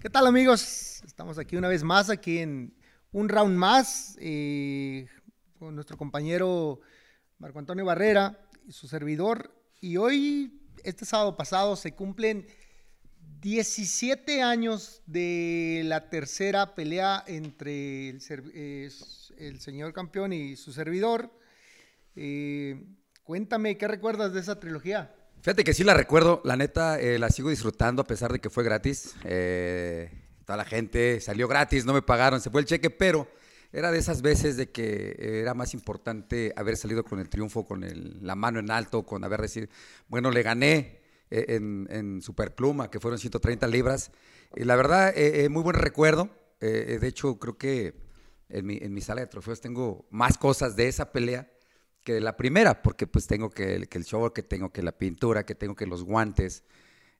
¿Qué tal amigos? Estamos aquí una vez más, aquí en un round más, eh, con nuestro compañero Marco Antonio Barrera y su servidor. Y hoy, este sábado pasado, se cumplen 17 años de la tercera pelea entre el, señor campeón y su servidor. Eh, cuéntame, ¿qué recuerdas de esa trilogía? Fíjate que sí la recuerdo, la neta eh, la sigo disfrutando a pesar de que fue gratis. Eh, toda la gente salió gratis, no me pagaron, se fue el cheque, pero era de esas veces de que era más importante haber salido con el triunfo, con la mano en alto, con haber decir, bueno, le gané eh, en, Superpluma, que fueron 130 libras. Y la verdad, muy buen recuerdo. de hecho, creo que en mi, en mi sala de trofeos tengo más cosas de esa pelea que la primera, porque pues tengo que, el show, que tengo que la pintura, que tengo que los guantes.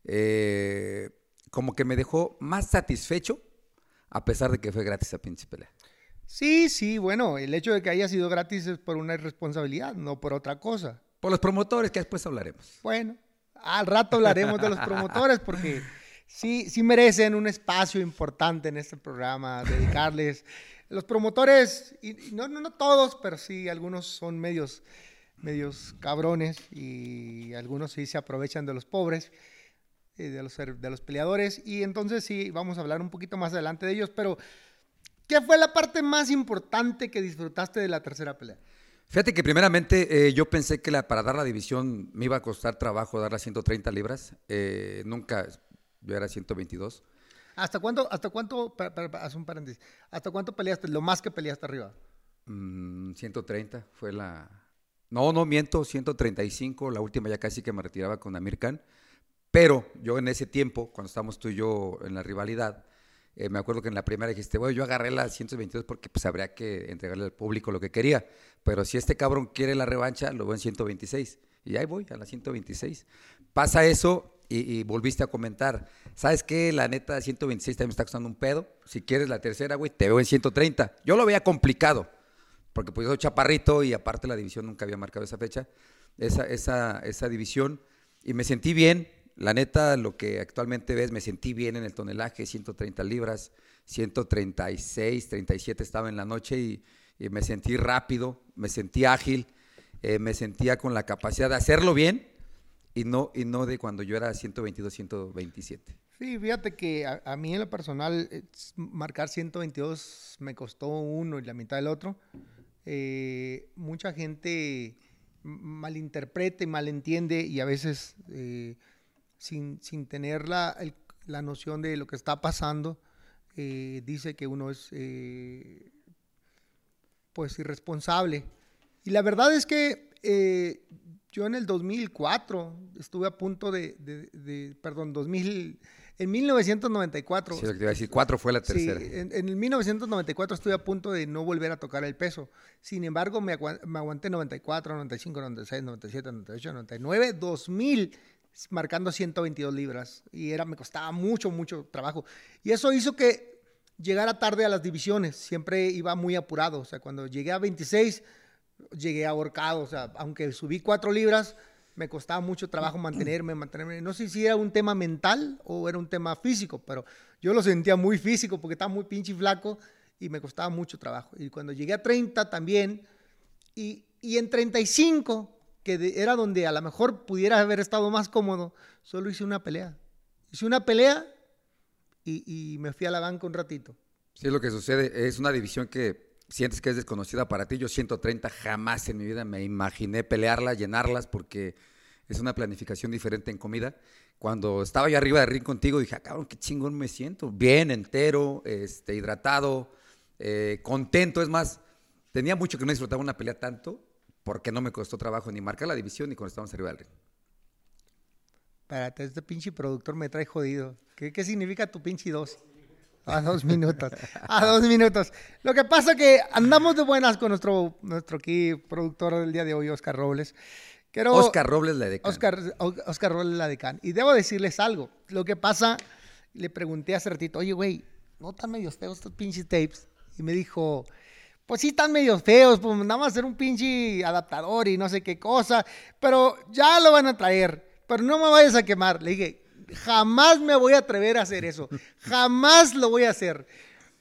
Eh, como que me dejó más satisfecho, a pesar de que fue gratis a pinche pelea. Sí, sí, bueno, el hecho de que haya sido gratis es por una irresponsabilidad, no por otra cosa. Por los promotores, que después hablaremos. Bueno, al rato hablaremos de los promotores porque sí, sí merecen un espacio importante en este programa, dedicarles los promotores, y, no, no, no todos, pero sí algunos son medios, medios cabrones y algunos sí se aprovechan de los pobres, eh, de, los, de los peleadores. Y entonces sí, vamos a hablar un poquito más adelante de ellos, pero ¿qué fue la parte más importante que disfrutaste de la tercera pelea? Fíjate que primeramente eh, yo pensé que la, para dar la división me iba a costar trabajo dar las 130 libras. Eh, nunca, yo era 122. ¿Hasta cuánto, hasta cuánto, haz un paréntesis, hasta cuánto peleaste, lo más que peleaste arriba? 130 mm, fue la... No, no miento, 135, la última ya casi que me retiraba con Amir Khan. Pero yo en ese tiempo, cuando estábamos tú y yo en la rivalidad, eh, me acuerdo que en la primera dijiste, bueno, yo agarré la 122 porque pues habría que entregarle al público lo que quería. Pero si este cabrón quiere la revancha, lo veo en 126. Y ahí voy, a la 126. Pasa eso y, volviste a comentar, ¿sabes qué? La neta, 126 también me está costando un pedo. Si quieres la tercera, güey, te veo en 130. Yo lo veía complicado, porque pues yo soy chaparrito y aparte la división nunca había marcado esa fecha, esa, esa, esa división. Y me sentí bien, la neta, lo que actualmente ves, me sentí bien en el tonelaje, 130 libras, 136, 37 estaba en la noche y, me sentí rápido, me sentí ágil, eh, me sentía con la capacidad de hacerlo bien y no, y no de cuando yo era 122, 127. Sí, fíjate que a, mí en lo personal marcar 122 me costó uno y la mitad del otro. Eh, mucha gente malinterpreta y malentiende y a veces eh, sin, sin, tener la, la, noción de lo que está pasando, eh, dice que uno es pues irresponsable. Y la verdad es que yo en el 2004 estuve a punto de, perdón, 2000, en 1994. Sí, lo que te iba a decir, cuatro fue la tercera. Sí, en, el 1994 estuve a punto de no volver a tocar el peso. Sin embargo, me, aguanté 94, 95, 96, 97, 98, 99, 2000 marcando 122 libras y era me costaba mucho mucho trabajo y eso hizo que llegara tarde a las divisiones siempre iba muy apurado o sea cuando llegué a 26 llegué ahorcado, o sea, aunque subí cuatro libras, me costaba mucho trabajo mantenerme, mantenerme. No sé si era un tema mental o era un tema físico, pero yo lo sentía muy físico porque estaba muy pinche y flaco y me costaba mucho trabajo. Y cuando llegué a 30 también, y, y en 35, que era donde a lo mejor pudiera haber estado más cómodo, solo hice una pelea. Hice una pelea y, y me fui a la banca un ratito. Sí, lo que sucede es una división que sientes que es desconocida para ti. Yo 130 jamás en mi vida me imaginé pelearlas, llenarlas, porque es una planificación diferente en comida. Cuando estaba yo arriba de ring contigo, dije, ah, cabrón, qué chingón me siento. Bien, entero, este, hidratado, eh, contento. Es más, tenía mucho que no disfrutaba una pelea tanto, porque no me costó trabajo ni marcar la división ni cuando estábamos arriba del ring. Espérate, este pinche productor me trae jodido. ¿Qué, qué significa tu pinche dos? A dos minutos. A dos minutos. Lo que pasa que andamos de buenas con nuestro, nuestro aquí productor del día de hoy, Oscar Robles. Quiero, Oscar Robles la decán. Oscar, Oscar Robles la decán. Y debo decirles algo. Lo que pasa, le pregunté hace ratito, oye, güey, ¿no están medio feos estos pinches tapes? Y me dijo, pues sí están medio feos, pues nada más hacer un pinche adaptador y no sé qué cosa, pero ya lo van a traer, pero no me vayas a quemar. Le dije, Jamás me voy a atrever a hacer eso. Jamás lo voy a hacer.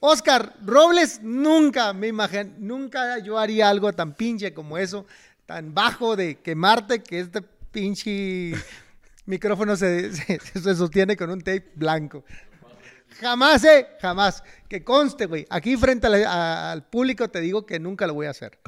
Oscar Robles, nunca me imagino, nunca yo haría algo tan pinche como eso, tan bajo de quemarte que este pinche micrófono se, sostiene con un tape blanco. Jamás, eh, jamás. Que conste, güey. Aquí frente al público te digo que nunca lo voy a hacer.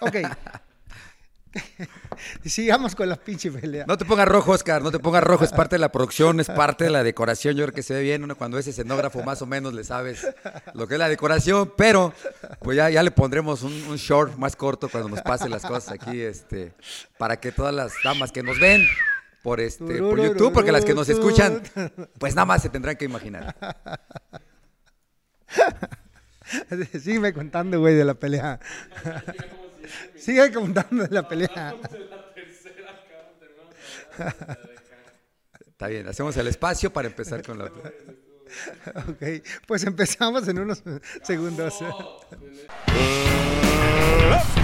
Ok. Sigamos con las pinches peleas. No te pongas rojo, Oscar, no te pongas rojo, es parte de la producción, es parte de la decoración. Yo creo que se ve bien uno cuando es escenógrafo, más o menos le sabes lo que es la decoración, pero pues ya, ya le pondremos un, un short más corto cuando nos pasen las cosas aquí, este, para que todas las damas que nos ven por este por YouTube, porque las que nos escuchan, pues nada más se tendrán que imaginar. Sígueme contando, güey, de la pelea. Sigue contando de la pelea. Está bien, hacemos el espacio para empezar con la Ok, pues empezamos en unos segundos.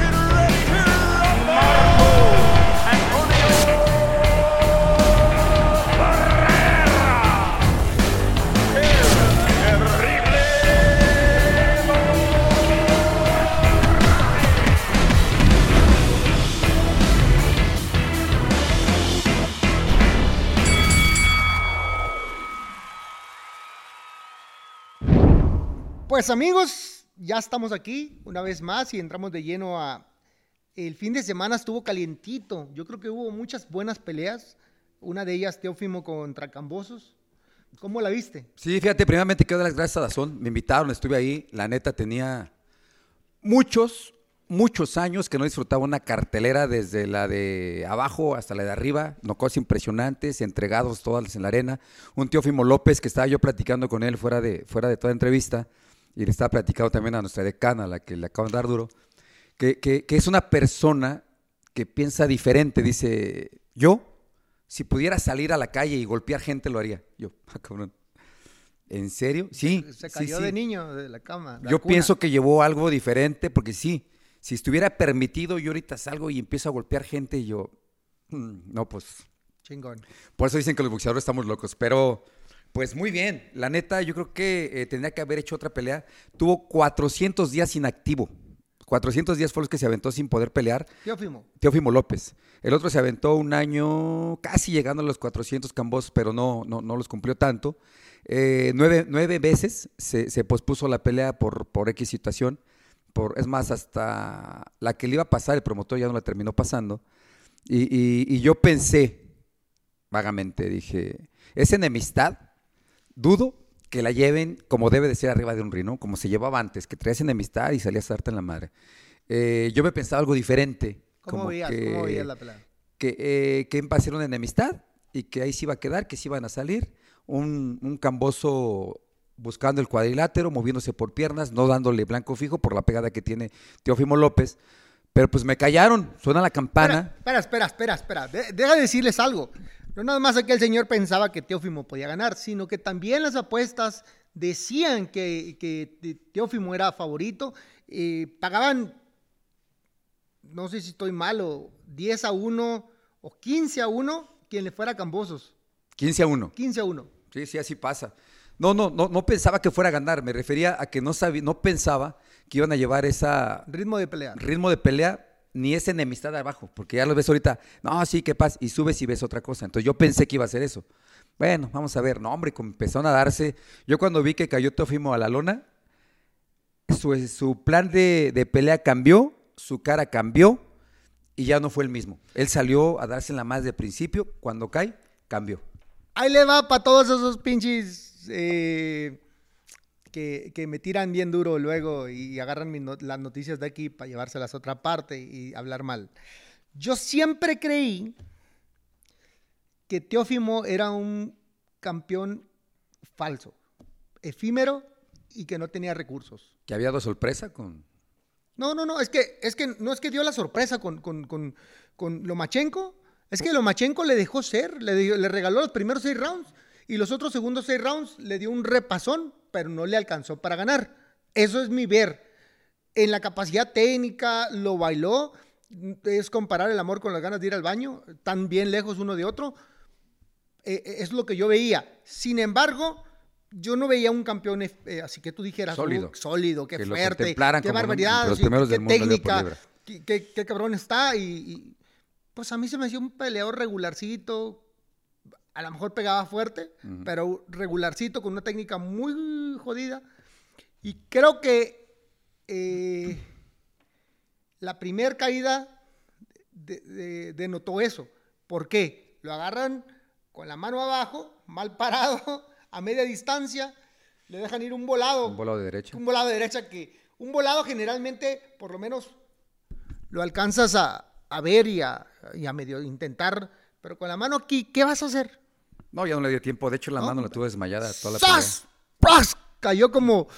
Pues amigos, ya estamos aquí una vez más y entramos de lleno a... El fin de semana estuvo calientito. Yo creo que hubo muchas buenas peleas. Una de ellas, Teófimo contra Cambosos. ¿Cómo la viste? Sí, fíjate, primeramente quiero dar las gracias a Dazón. Me invitaron, estuve ahí. La neta tenía muchos, muchos años que no disfrutaba una cartelera desde la de abajo hasta la de arriba, no cosas impresionantes, entregados todas en la arena. Un Teófimo López que estaba yo platicando con él fuera de, fuera de toda entrevista y le estaba platicando también a nuestra decana, la que le acaban de dar duro, que, que, es una persona que piensa diferente. Dice, yo, si pudiera salir a la calle y golpear gente, lo haría. Yo, ah, cabrón. ¿En serio? Sí. Se cayó de niño de la cama. yo pienso que llevó algo diferente, porque sí, si estuviera permitido, yo ahorita salgo y empiezo a golpear gente y yo, mm, no, pues... Chingón. Por eso dicen que los boxeadores estamos locos, pero pues muy bien, la neta, yo creo que eh, tendría que haber hecho otra pelea. Tuvo 400 días inactivo. 400 días fue los que se aventó sin poder pelear. Teófimo. Teófimo López. El otro se aventó un año casi llegando a los 400 cambos, pero no, no, no los cumplió tanto. Eh, nueve, veces se, pospuso la pelea por, por X situación. Por, es más, hasta la que le iba a pasar, el promotor ya no la terminó pasando. Y, y yo pensé, vagamente, dije, ¿es enemistad? Dudo que la lleven como debe de ser arriba de un rino, como se llevaba antes, que traías enemistad y salías a darte en la madre. Eh, yo me pensaba algo diferente. ¿Cómo, veías, ¿Cómo veías la pelea? Que, eh, que a ser una enemistad y que ahí se iba a quedar, que se iban a salir. Un, un camboso buscando el cuadrilátero, moviéndose por piernas, no dándole blanco fijo por la pegada que tiene Teófimo López. Pero pues me callaron, suena la campana. Espera, espera, espera, espera. deja de decirles algo. No nada más que el señor pensaba que Teófimo podía ganar, sino que también las apuestas decían que, que Teófimo era favorito. Eh, pagaban, no sé si estoy malo, 10 a 1 o 15 a 1 quien le fuera a Cambosos. 15 a 1. 15 a 1. Sí, sí, así pasa. No, no, no, no pensaba que fuera a ganar, me refería a que no sabía, no pensaba que iban a llevar esa ritmo de pelea. Ritmo de pelea ni esa enemistad abajo, porque ya lo ves ahorita, no, sí, qué pasa, y subes y ves otra cosa. Entonces yo pensé que iba a ser eso. Bueno, vamos a ver, no, hombre, empezaron a darse. Yo cuando vi que cayó Teofimo a la lona, su, su plan de, de, pelea cambió, su cara cambió y ya no fue el mismo. Él salió a darse la más de principio, cuando cae, cambió. Ahí le va para todos esos pinches. Eh que, me tiran bien duro luego y agarran las noticias de aquí para llevárselas a otra parte y hablar mal. Yo siempre creí que Teófimo era un campeón falso, efímero y que no tenía recursos. ¿Que había dado sorpresa con...? No, no, no, es que, es que no es que dio la sorpresa con, con, con, con Lomachenko, es que Lomachenko le dejó ser, le, le regaló los primeros seis rounds y los otros segundos seis rounds le dio un repasón pero no le alcanzó para ganar. Eso es mi ver. En la capacidad técnica lo bailó. Es comparar el amor con las ganas de ir al baño, tan bien lejos uno de otro. Eh, eh, es lo que yo veía. Sin embargo, yo no veía un campeón eh, así que tú dijeras sólido, uh, sólido qué que fuerte, qué barbaridad, los sí, primeros qué del técnica, qué, qué- qué cabrón está. Y, y, pues a mí se me hacía un peleador regularcito. A lo mejor pegaba fuerte, Ujú. pero regularcito con una técnica muy jodida. Y creo que eh, la primer caída de- de- denotó eso. ¿Por qué? Lo agarran con la mano abajo, mal parado, a media distancia, le dejan ir un volado, Un volado de derecha. un volado de derecha que un volado generalmente, por lo menos, lo alcanzas a, a ver y a, y a medio intentar, pero con la mano aquí, ¿qué vas a hacer? No, ya no le dio tiempo. De hecho, la No. mano la tuvo desmayada toda la ¡Sas! ¡Pras! Cayó como,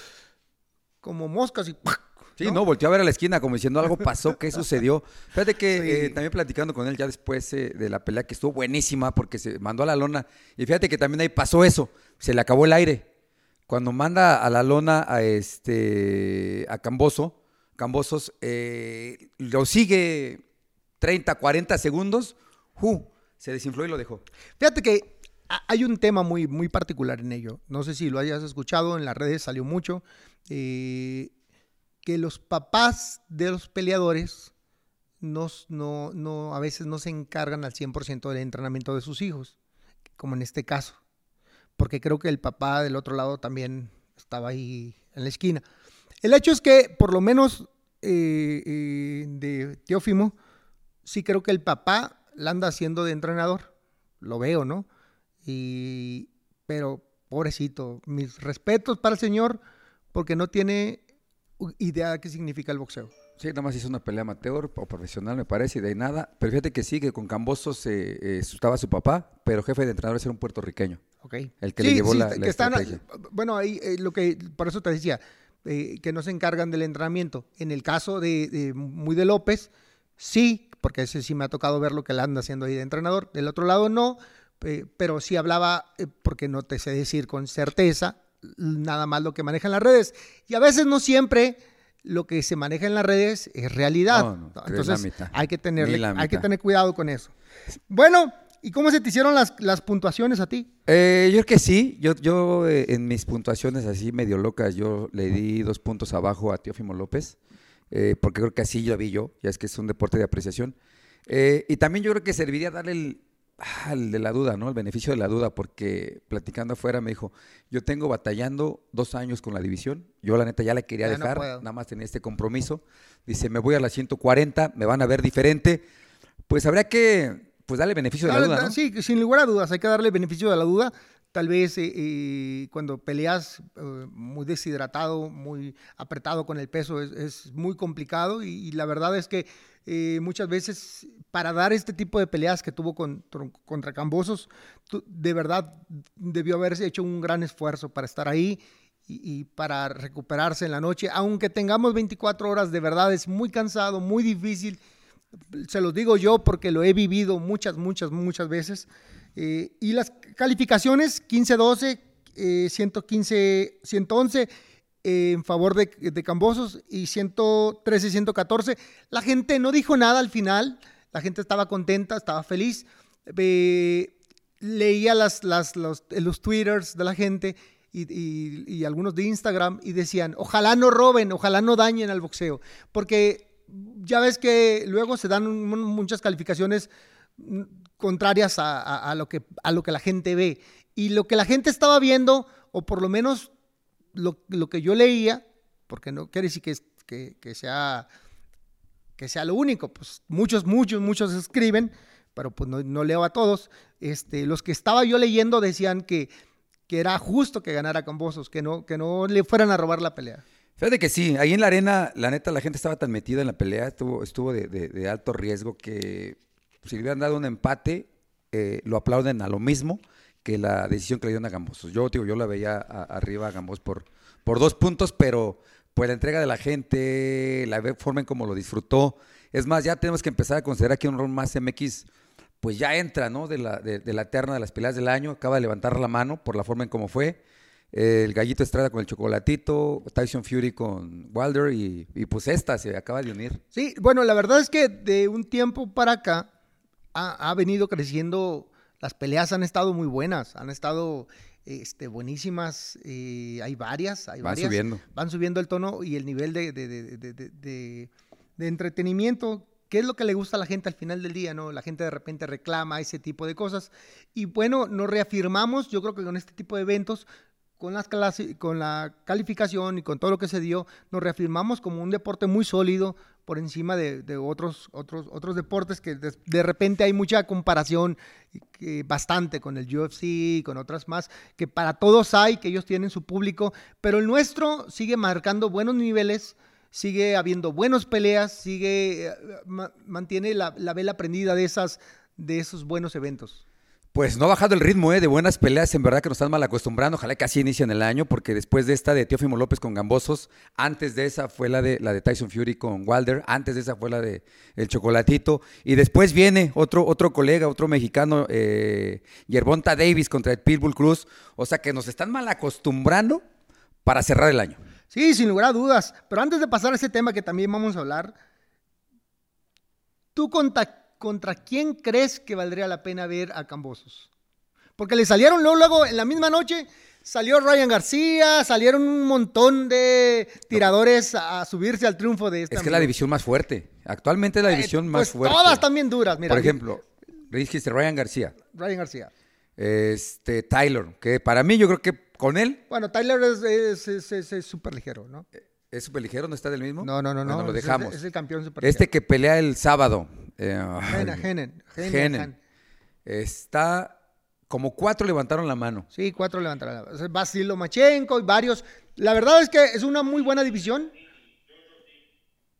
como moscas y ¡pac! Sí, ¿no? volteó a ver a la esquina como diciendo algo pasó, ¿qué sucedió? Fíjate que Sí. eh, también platicando con él ya después eh, de la pelea que estuvo buenísima porque se mandó a la lona. Y fíjate que también ahí pasó eso, se le acabó el aire. Cuando manda a la lona a este a Camboso, Cambosos eh, lo sigue 30, 40 segundos, ¡ju! Se desinfló y lo dejó. Fíjate que ha- hay un tema muy, muy particular en ello. No sé si lo hayas escuchado, en las redes salió mucho. eh, que los papás de los peleadores no, no, no, a veces no se encargan al 100% del entrenamiento de sus hijos, como en este caso. Porque creo que el papá del otro lado también estaba ahí en la esquina. El hecho es que, por lo menos eh, eh, de Teófimo, sí creo que el papá la anda haciendo de entrenador. Lo veo, ¿no? Y, pero, pobrecito, mis respetos para el señor, porque no tiene idea de qué significa el boxeo. Sí, nada más hizo una pelea amateur o profesional, me parece, y de ahí nada. Pero fíjate que sí, que con Cambosos eh, eh, estaba su papá, pero jefe de entrenadores era un puertorriqueño. ¿ok? El que le llevó la- que la están- estrategia. bueno, ahí eh, lo que, por eso te decía, eh, que no se encargan del entrenamiento. En el caso de, de Muy de López, sí, porque ese sí me ha tocado ver lo que le anda haciendo ahí de entrenador. Del otro lado no, eh, pero sí hablaba, eh, porque no te sé decir con certeza, nada más lo que manejan las redes. Y a veces no siempre lo que se maneja en las redes es realidad. No, no, Entonces hay que tenerle, hay que tener cuidado con eso. Bueno, ¿y cómo se te hicieron las, las puntuaciones a ti? Eh, yo creo que sí, yo, yo eh, en mis puntuaciones así medio locas, yo le di dos puntos abajo a Teófimo López, eh, porque creo que así lo vi yo, ya es que es un deporte de apreciación. Eh, y también yo creo que serviría darle el, ah, el de la duda, ¿no? El beneficio de la duda, porque platicando afuera me dijo, yo tengo batallando dos años con la división, yo la neta ya la quería Ya dejar, nada más tenía este compromiso, dice, me voy a las 140, me van a ver diferente, pues habría que pues darle beneficio de la duda, da- ¿no? Sí, sin lugar a dudas, hay que darle beneficio de la duda. Tal vez eh, eh, cuando peleas eh, muy deshidratado, muy apretado con el peso, es, es muy complicado y, y la verdad es que eh, muchas veces para dar este tipo de peleas que tuvo con- contra Cambosos, tu- de verdad debió haberse hecho un gran esfuerzo para estar ahí y, y para recuperarse en la noche. Aunque tengamos 24 horas, de verdad es muy cansado, muy difícil se los digo yo porque lo he vivido muchas, muchas, muchas veces. Eh, y las calificaciones 15-12, eh, 115-111 eh, en favor de, de Cambosos y 113-114. La gente no dijo nada al final, la gente estaba contenta, estaba feliz. Eh, leía las, las, los, los twitters de la gente y, y- algunos de Instagram y decían, ojalá no roben, ojalá no dañen al boxeo, porque ya ves que luego se dan muchas calificaciones contrarias a, a- a lo que, a lo que la gente ve. Y lo que la gente estaba viendo, o por lo menos lo, lo que yo leía, porque no quiere decir que, que, que sea, que sea lo único, pues muchos, muchos, muchos escriben, pero pues no, no leo a todos. Este, los que estaba yo leyendo decían que, que era justo que ganara Cambosos, que no, que no le fueran a robar la pelea. Fíjate que sí, ahí en la arena, la neta, la gente estaba tan metida en la pelea, estuvo, estuvo de, de- de alto riesgo que si le hubieran dado un empate, eh, lo aplauden a lo mismo que la decisión que le dieron a Gambosos. Yo, digo, yo la veía arriba a Gambos por, por dos puntos, pero pues la entrega de la gente, la forma en cómo lo disfrutó. Es más, ya tenemos que empezar a considerar que un round más MX, pues ya entra, ¿no? De la, de, de la terna de las peleas del año, acaba de levantar la mano por la forma en cómo fue. El Gallito Estrada con el Chocolatito, Tyson Fury con Wilder y, y pues esta se acaba de unir. Sí, bueno, la verdad es que de un tiempo para acá ha, ha venido creciendo las peleas han estado muy buenas, han estado este, buenísimas, eh, hay varias, hay Van varias. subiendo. Van subiendo el tono y el nivel de, entretenimiento. ¿Qué es lo que le gusta a la gente al final del día? ¿no? La gente de repente reclama ese tipo de cosas. Y bueno, nos reafirmamos, yo creo que con este tipo de eventos, con, las con la calificación y con todo lo que se dio, nos reafirmamos como un deporte muy sólido por encima de, otros, otros, otros deportes que de, repente hay mucha comparación bastante con el UFC y con otras más, que para todos hay, que ellos tienen su público, pero el nuestro sigue marcando buenos niveles, sigue habiendo buenas peleas, sigue, eh, ma- mantiene la, la vela prendida de, esas, de esos buenos eventos. Pues no ha bajado el ritmo ¿eh? de buenas peleas, en verdad que nos están mal acostumbrando. Ojalá que así inicien el año, porque después de esta de Teófimo López con Gambosos, antes de esa fue la de la de Tyson Fury con Wilder, antes de esa fue la de El Chocolatito, y después viene otro, otro colega, otro mexicano, eh, Yerbonta Davis contra el Pitbull Cruz. O sea que nos están mal acostumbrando para cerrar el año. Sí, sin lugar a dudas. Pero antes de pasar a ese tema que también vamos a hablar, ¿tú contra, contra quién crees que valdría la pena ver a Cambosos? Porque le salieron luego, luego en la misma noche, salió Ryan García, salieron un montón de tiradores a, subirse al triunfo de este Es que es la división más fuerte. Actualmente es la Eh, división pues más fuerte. Todas también duras, mira. Por ejemplo, dijiste Ryan García, Ryan García. este Tyler, que para mí yo creo que con él Bueno, Tyler es- es es- es- es súper ligero, ¿no? es súper ligero, ¿no está del mismo? No, no, no, no. Bueno, lo es- dejamos. Es, el campeón súper Este que pelea el sábado. Eh, ay, Henen, Henen, Henen, Henen. Han. Está como cuatro levantaron la mano. Sí, cuatro levantarán. la- o sea, Vasil Lomachenko y varios. La verdad es que es una muy buena división.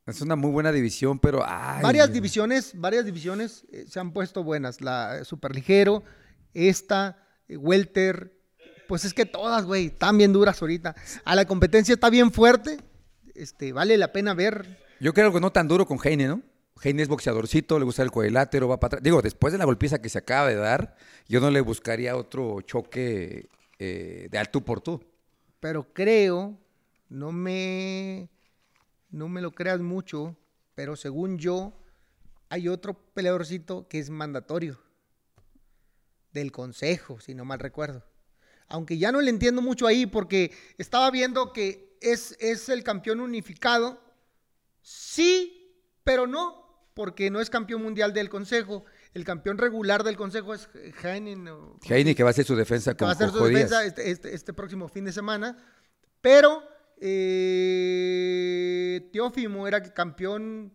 Es una muy buena división, pero ay, varias divisiones, varias divisiones eh, se han puesto buenas. La eh, superligero, esta, eh, welter. Pues es que todas, güey, están bien duras ahorita. A la competencia está bien fuerte. Este, vale la pena ver. Yo creo que no tan duro con Heine, ¿no? Heine es boxeadorcito, le gusta el cuadrilátero, va para atrás. Digo, después de la golpiza que se acaba de dar, yo no le buscaría otro choque eh, de al tú por tú. Pero creo, no me, no me lo creas mucho, pero según yo, hay otro peleadorcito que es mandatorio. Del consejo, si no mal recuerdo. Aunque ya no le entiendo mucho ahí porque estaba viendo que es, es el campeón unificado. Sí, pero no, porque no es campeón mundial del consejo. El campeón regular del consejo es Heinen. o- Heine que va a hacer su defensa con va a hacer su defensa este, este- este próximo fin de semana. Pero eh, Teófimo era campeón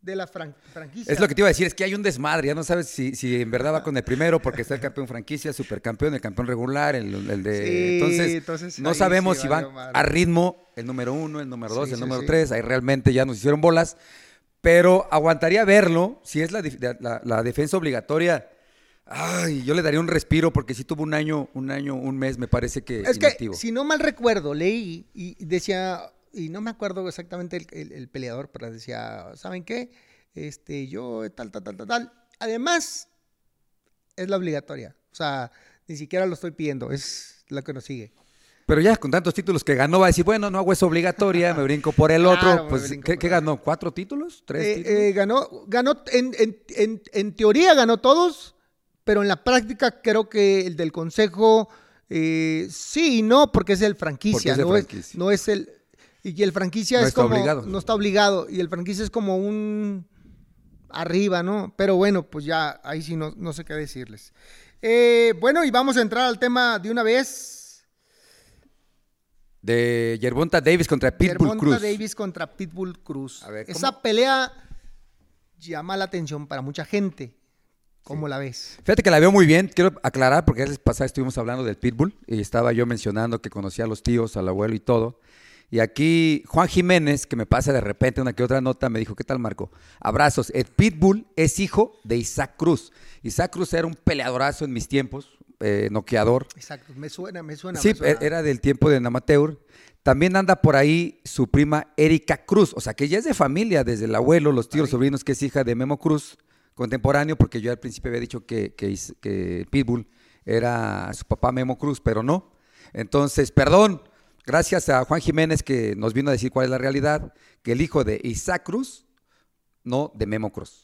de la fran- franquicia. Es lo que te iba a decir, es que hay un desmadre, ya no sabes si, si en verdad va con el primero, porque está el campeón franquicia, supercampeón, el campeón regular, el, el de... Sí, entonces, entonces no sabemos sí si van a ritmo el número uno, el número dos, Sí, el número tres, ahí realmente ya nos hicieron bolas, pero aguantaría verlo, si es la, la- la- la defensa obligatoria, ay, yo le daría un respiro, porque sí tuvo un año, un año, un mes, me parece que Es que, inactivo. si no mal recuerdo, leí y decía, y no me acuerdo exactamente el, el- el peleador, pero decía, ¿saben qué? Este, yo tal, tal, tal, tal, tal. Además, es la obligatoria. O sea, ni siquiera lo estoy pidiendo, es lo que nos sigue. Pero ya con tantos títulos que ganó, va a decir, bueno, no hago esa obligatoria, me brinco por el otro. Pues, ¿qué, ganó? ¿Cuatro títulos? ¿Tres Eh, títulos? eh, ganó, ganó en, en- en- en teoría ganó todos, pero en la práctica creo que el del consejo eh, sí y no, porque es el franquicia, Porque es el no, Es, franquicia. no es el y el franquicia No es como obligado. no está obligado y el franquicia es como un arriba, ¿no? Pero bueno, pues ya ahí sí no, no sé qué decirles. Eh, bueno, y vamos a entrar al tema de una vez. De Yerbonta Davis contra Pitbull Gervonta Cruz. Davis contra Pitbull Cruz. A ver. Esa pelea llama la atención para mucha gente. ¿Cómo la ves? Fíjate que la veo muy bien. Quiero aclarar, porque vez pasada estuvimos hablando del Pitbull y estaba yo mencionando que conocía a los tíos, al abuelo y todo. Y aquí Juan Jiménez, que me pasa de repente una que otra nota, me dijo, ¿qué tal Marco? Abrazos. El Pitbull es hijo de Isaac Cruz. Isaac Cruz era un peleadorazo en mis tiempos, eh, noqueador. Exacto, me suena, me suena. Sí, me suena. era del tiempo de Namateur. También anda por ahí su prima Erika Cruz, o sea que ella es de familia, desde el abuelo, los tíos, sobrinos, que es hija de Memo Cruz, contemporáneo, porque yo al principio había dicho que, que, que Pitbull era su papá Memo Cruz, pero no. Entonces, perdón, gracias a Juan Jiménez que nos vino a decir cuál es la realidad, que el hijo de Isaac Cruz, no de Memo Cruz.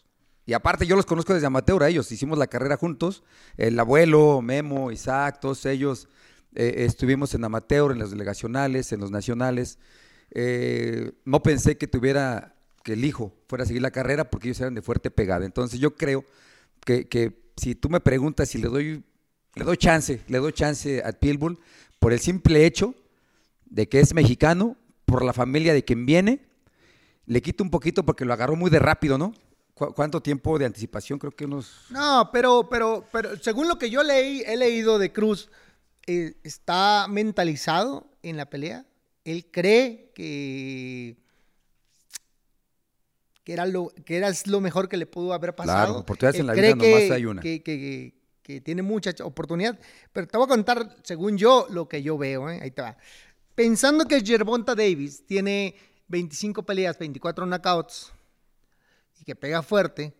Y aparte yo los conozco desde amateur a ellos, hicimos la carrera juntos, el abuelo, Memo, Isaac, todos ellos eh, estuvimos en amateur, en los delegacionales, en los nacionales. Eh, no pensé que tuviera, que el hijo fuera a seguir la carrera porque ellos eran de fuerte pegada. Entonces yo creo que, si tú me preguntas si le doy, le doy chance, le doy chance a Pitbull por el simple hecho de que es mexicano, por la familia de quien viene, le quito un poquito porque lo agarró muy de rápido, ¿no? ¿Cuánto tiempo de anticipación? Creo que unos... No, pero, pero, pero según lo que yo leí, he leído de Cruz, eh, está mentalizado en la pelea. Él cree que, que, era lo, que era lo mejor que le pudo haber pasado. Claro, oportunidades en la vida nomás hay una. Que, que, que, tiene mucha oportunidad. Pero te voy a contar, según yo, lo que yo veo. ¿eh? Ahí te va. Pensando que Gervonta Davis tiene 25 peleas, 24 knockouts y que pega fuerte,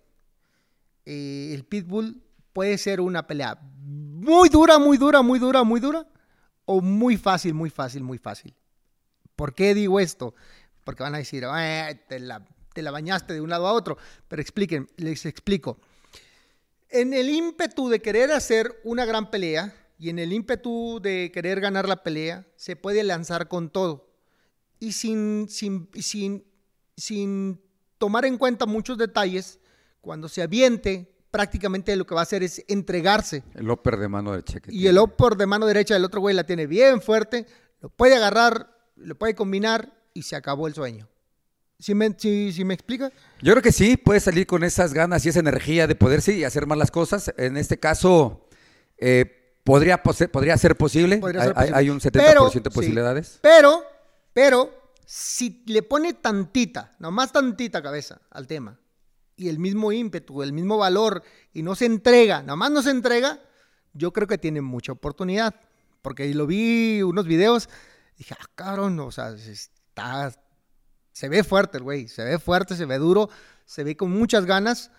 eh, el Pitbull puede ser una pelea muy dura, muy dura, muy dura, muy dura, o muy fácil, muy fácil, muy fácil. ¿Por qué digo esto? Porque van a decir, te, la, te la bañaste de un lado a otro. Pero expliquen, les explico. En el ímpetu de querer hacer una gran pelea y en el ímpetu de querer ganar la pelea, se puede lanzar con todo. Y sin, sin, sin, sin tomar en cuenta muchos detalles, cuando se aviente, prácticamente lo que va a hacer es entregarse. El upper de mano derecha. y el upper de mano derecha del otro güey la tiene bien fuerte, lo puede agarrar, lo puede combinar y se acabó el sueño. ¿Sí me, me explica? Yo creo que sí, puede salir con esas ganas y esa energía de poder sí hacer más las cosas. En este caso, eh, podría, podría ser posible. hay, un 70% de posibilidades. pero, pero, si le pone tantita, nomás tantita cabeza al tema, y el mismo ímpetu, el mismo valor y no se entrega, nada más no se entrega, yo creo que tiene mucha oportunidad. Porque lo vi unos videos, dije, ah, cabrón, o sea, está, se ve fuerte el güey, se ve fuerte, se ve duro, se ve con muchas ganas,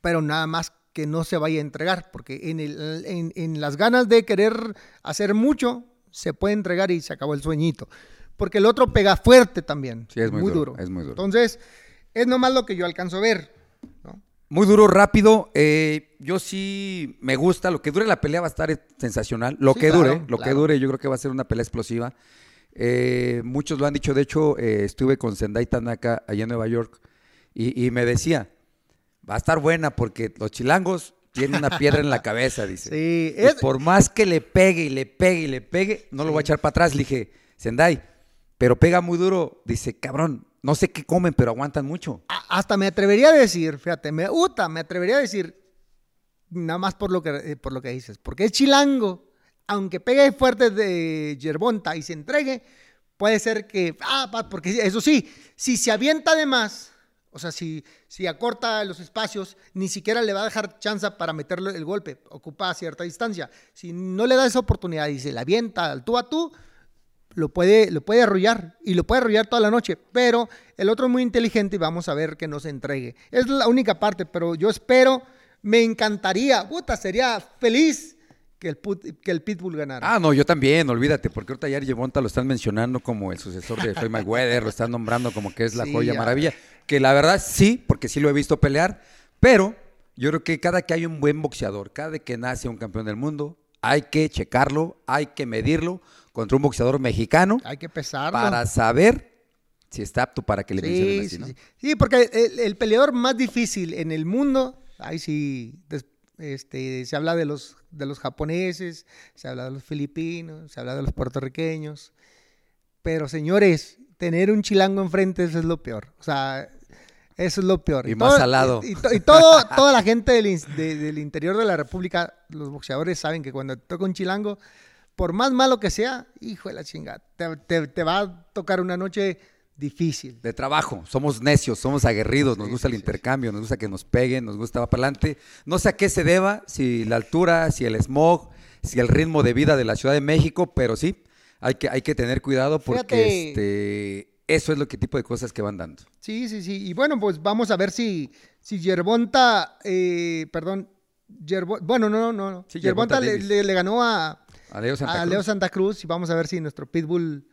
pero nada más que no se vaya a entregar, porque en, en, las ganas de querer hacer mucho, se puede entregar y se acabó el sueñito. Porque el otro pega fuerte también. Sí, es muy, duro, Es muy duro. Entonces, es nomás lo que yo alcanzo a ver. Muy duro, rápido. Eh, yo sí me gusta. Lo que dure la pelea va a estar sensacional. Lo que dure, lo que dure, yo creo que va a ser una pelea explosiva. Eh, muchos lo han dicho. De hecho, eh, estuve con Sendai Tanaka allá en Nueva York y, me decía, va a estar buena porque los chilangos tienen una piedra en la cabeza, dice. Sí, es... por más que le pegue y le pegue y le pegue, no lo voy a echar para atrás. Le dije, Sendai, pero pega muy duro. Dice, cabrón, no sé qué comen, pero aguantan mucho. hasta me atrevería a decir, fíjate, me, uta, me atrevería a decir, nada más por lo que, eh, por lo que dices, porque es chilango, aunque pegue fuerte de yerbonta y se entregue, puede ser que, ah, porque eso sí, si se avienta de más, o sea, si, si acorta los espacios, ni siquiera le va a dejar chance para meterle el golpe, ocupa cierta distancia. Si no le da esa oportunidad y se la avienta al tú a tú, lo puede, lo puede arrollar y lo puede arrollar toda la noche, pero el otro es muy inteligente y vamos a ver que no se entregue. Es la única parte, pero yo espero, me encantaría, puta, sería feliz que el, que el Pitbull ganara. Ah, no, yo también, olvídate, porque ahorita ya Monta lo están mencionando como el sucesor de Floyd Mayweather, lo están nombrando como que es la joya maravilla, que la verdad sí, porque sí lo he visto pelear, pero yo creo que cada que hay un buen boxeador, cada que nace un campeón del mundo, hay que checarlo, hay que medirlo, contra un boxeador mexicano. Hay que pesarlo. Para saber si está apto para que le sí, así, ¿no? sí, porque el, peleador más difícil en el mundo, ahí sí, este, se habla de los, de los japoneses, se habla de los filipinos, se habla de los puertorriqueños. Pero señores, tener un chilango enfrente, eso es lo peor. O sea, eso es lo peor. Y, más salado. Y, todo, toda la gente del, del, interior de la República, los boxeadores saben que cuando toca un chilango, por más malo que sea, hijo de la chingada, te, va a tocar una noche difícil. De trabajo, somos necios, somos aguerridos, nos gusta el intercambio, nos gusta que nos peguen, nos gusta va para adelante. No sé a qué se deba, si la altura, si el smog, si el ritmo de vida de la Ciudad de México, pero sí, hay que, hay que tener cuidado porque este, eso es lo que tipo de cosas que van dando. Sí, sí, sí. Y bueno, pues vamos a ver si, si Yerbonta, eh, perdón, bueno, no, no, no. Yerbonta le, ganó a, a Leo Santa, Cruz. y vamos a ver si nuestro Pitbull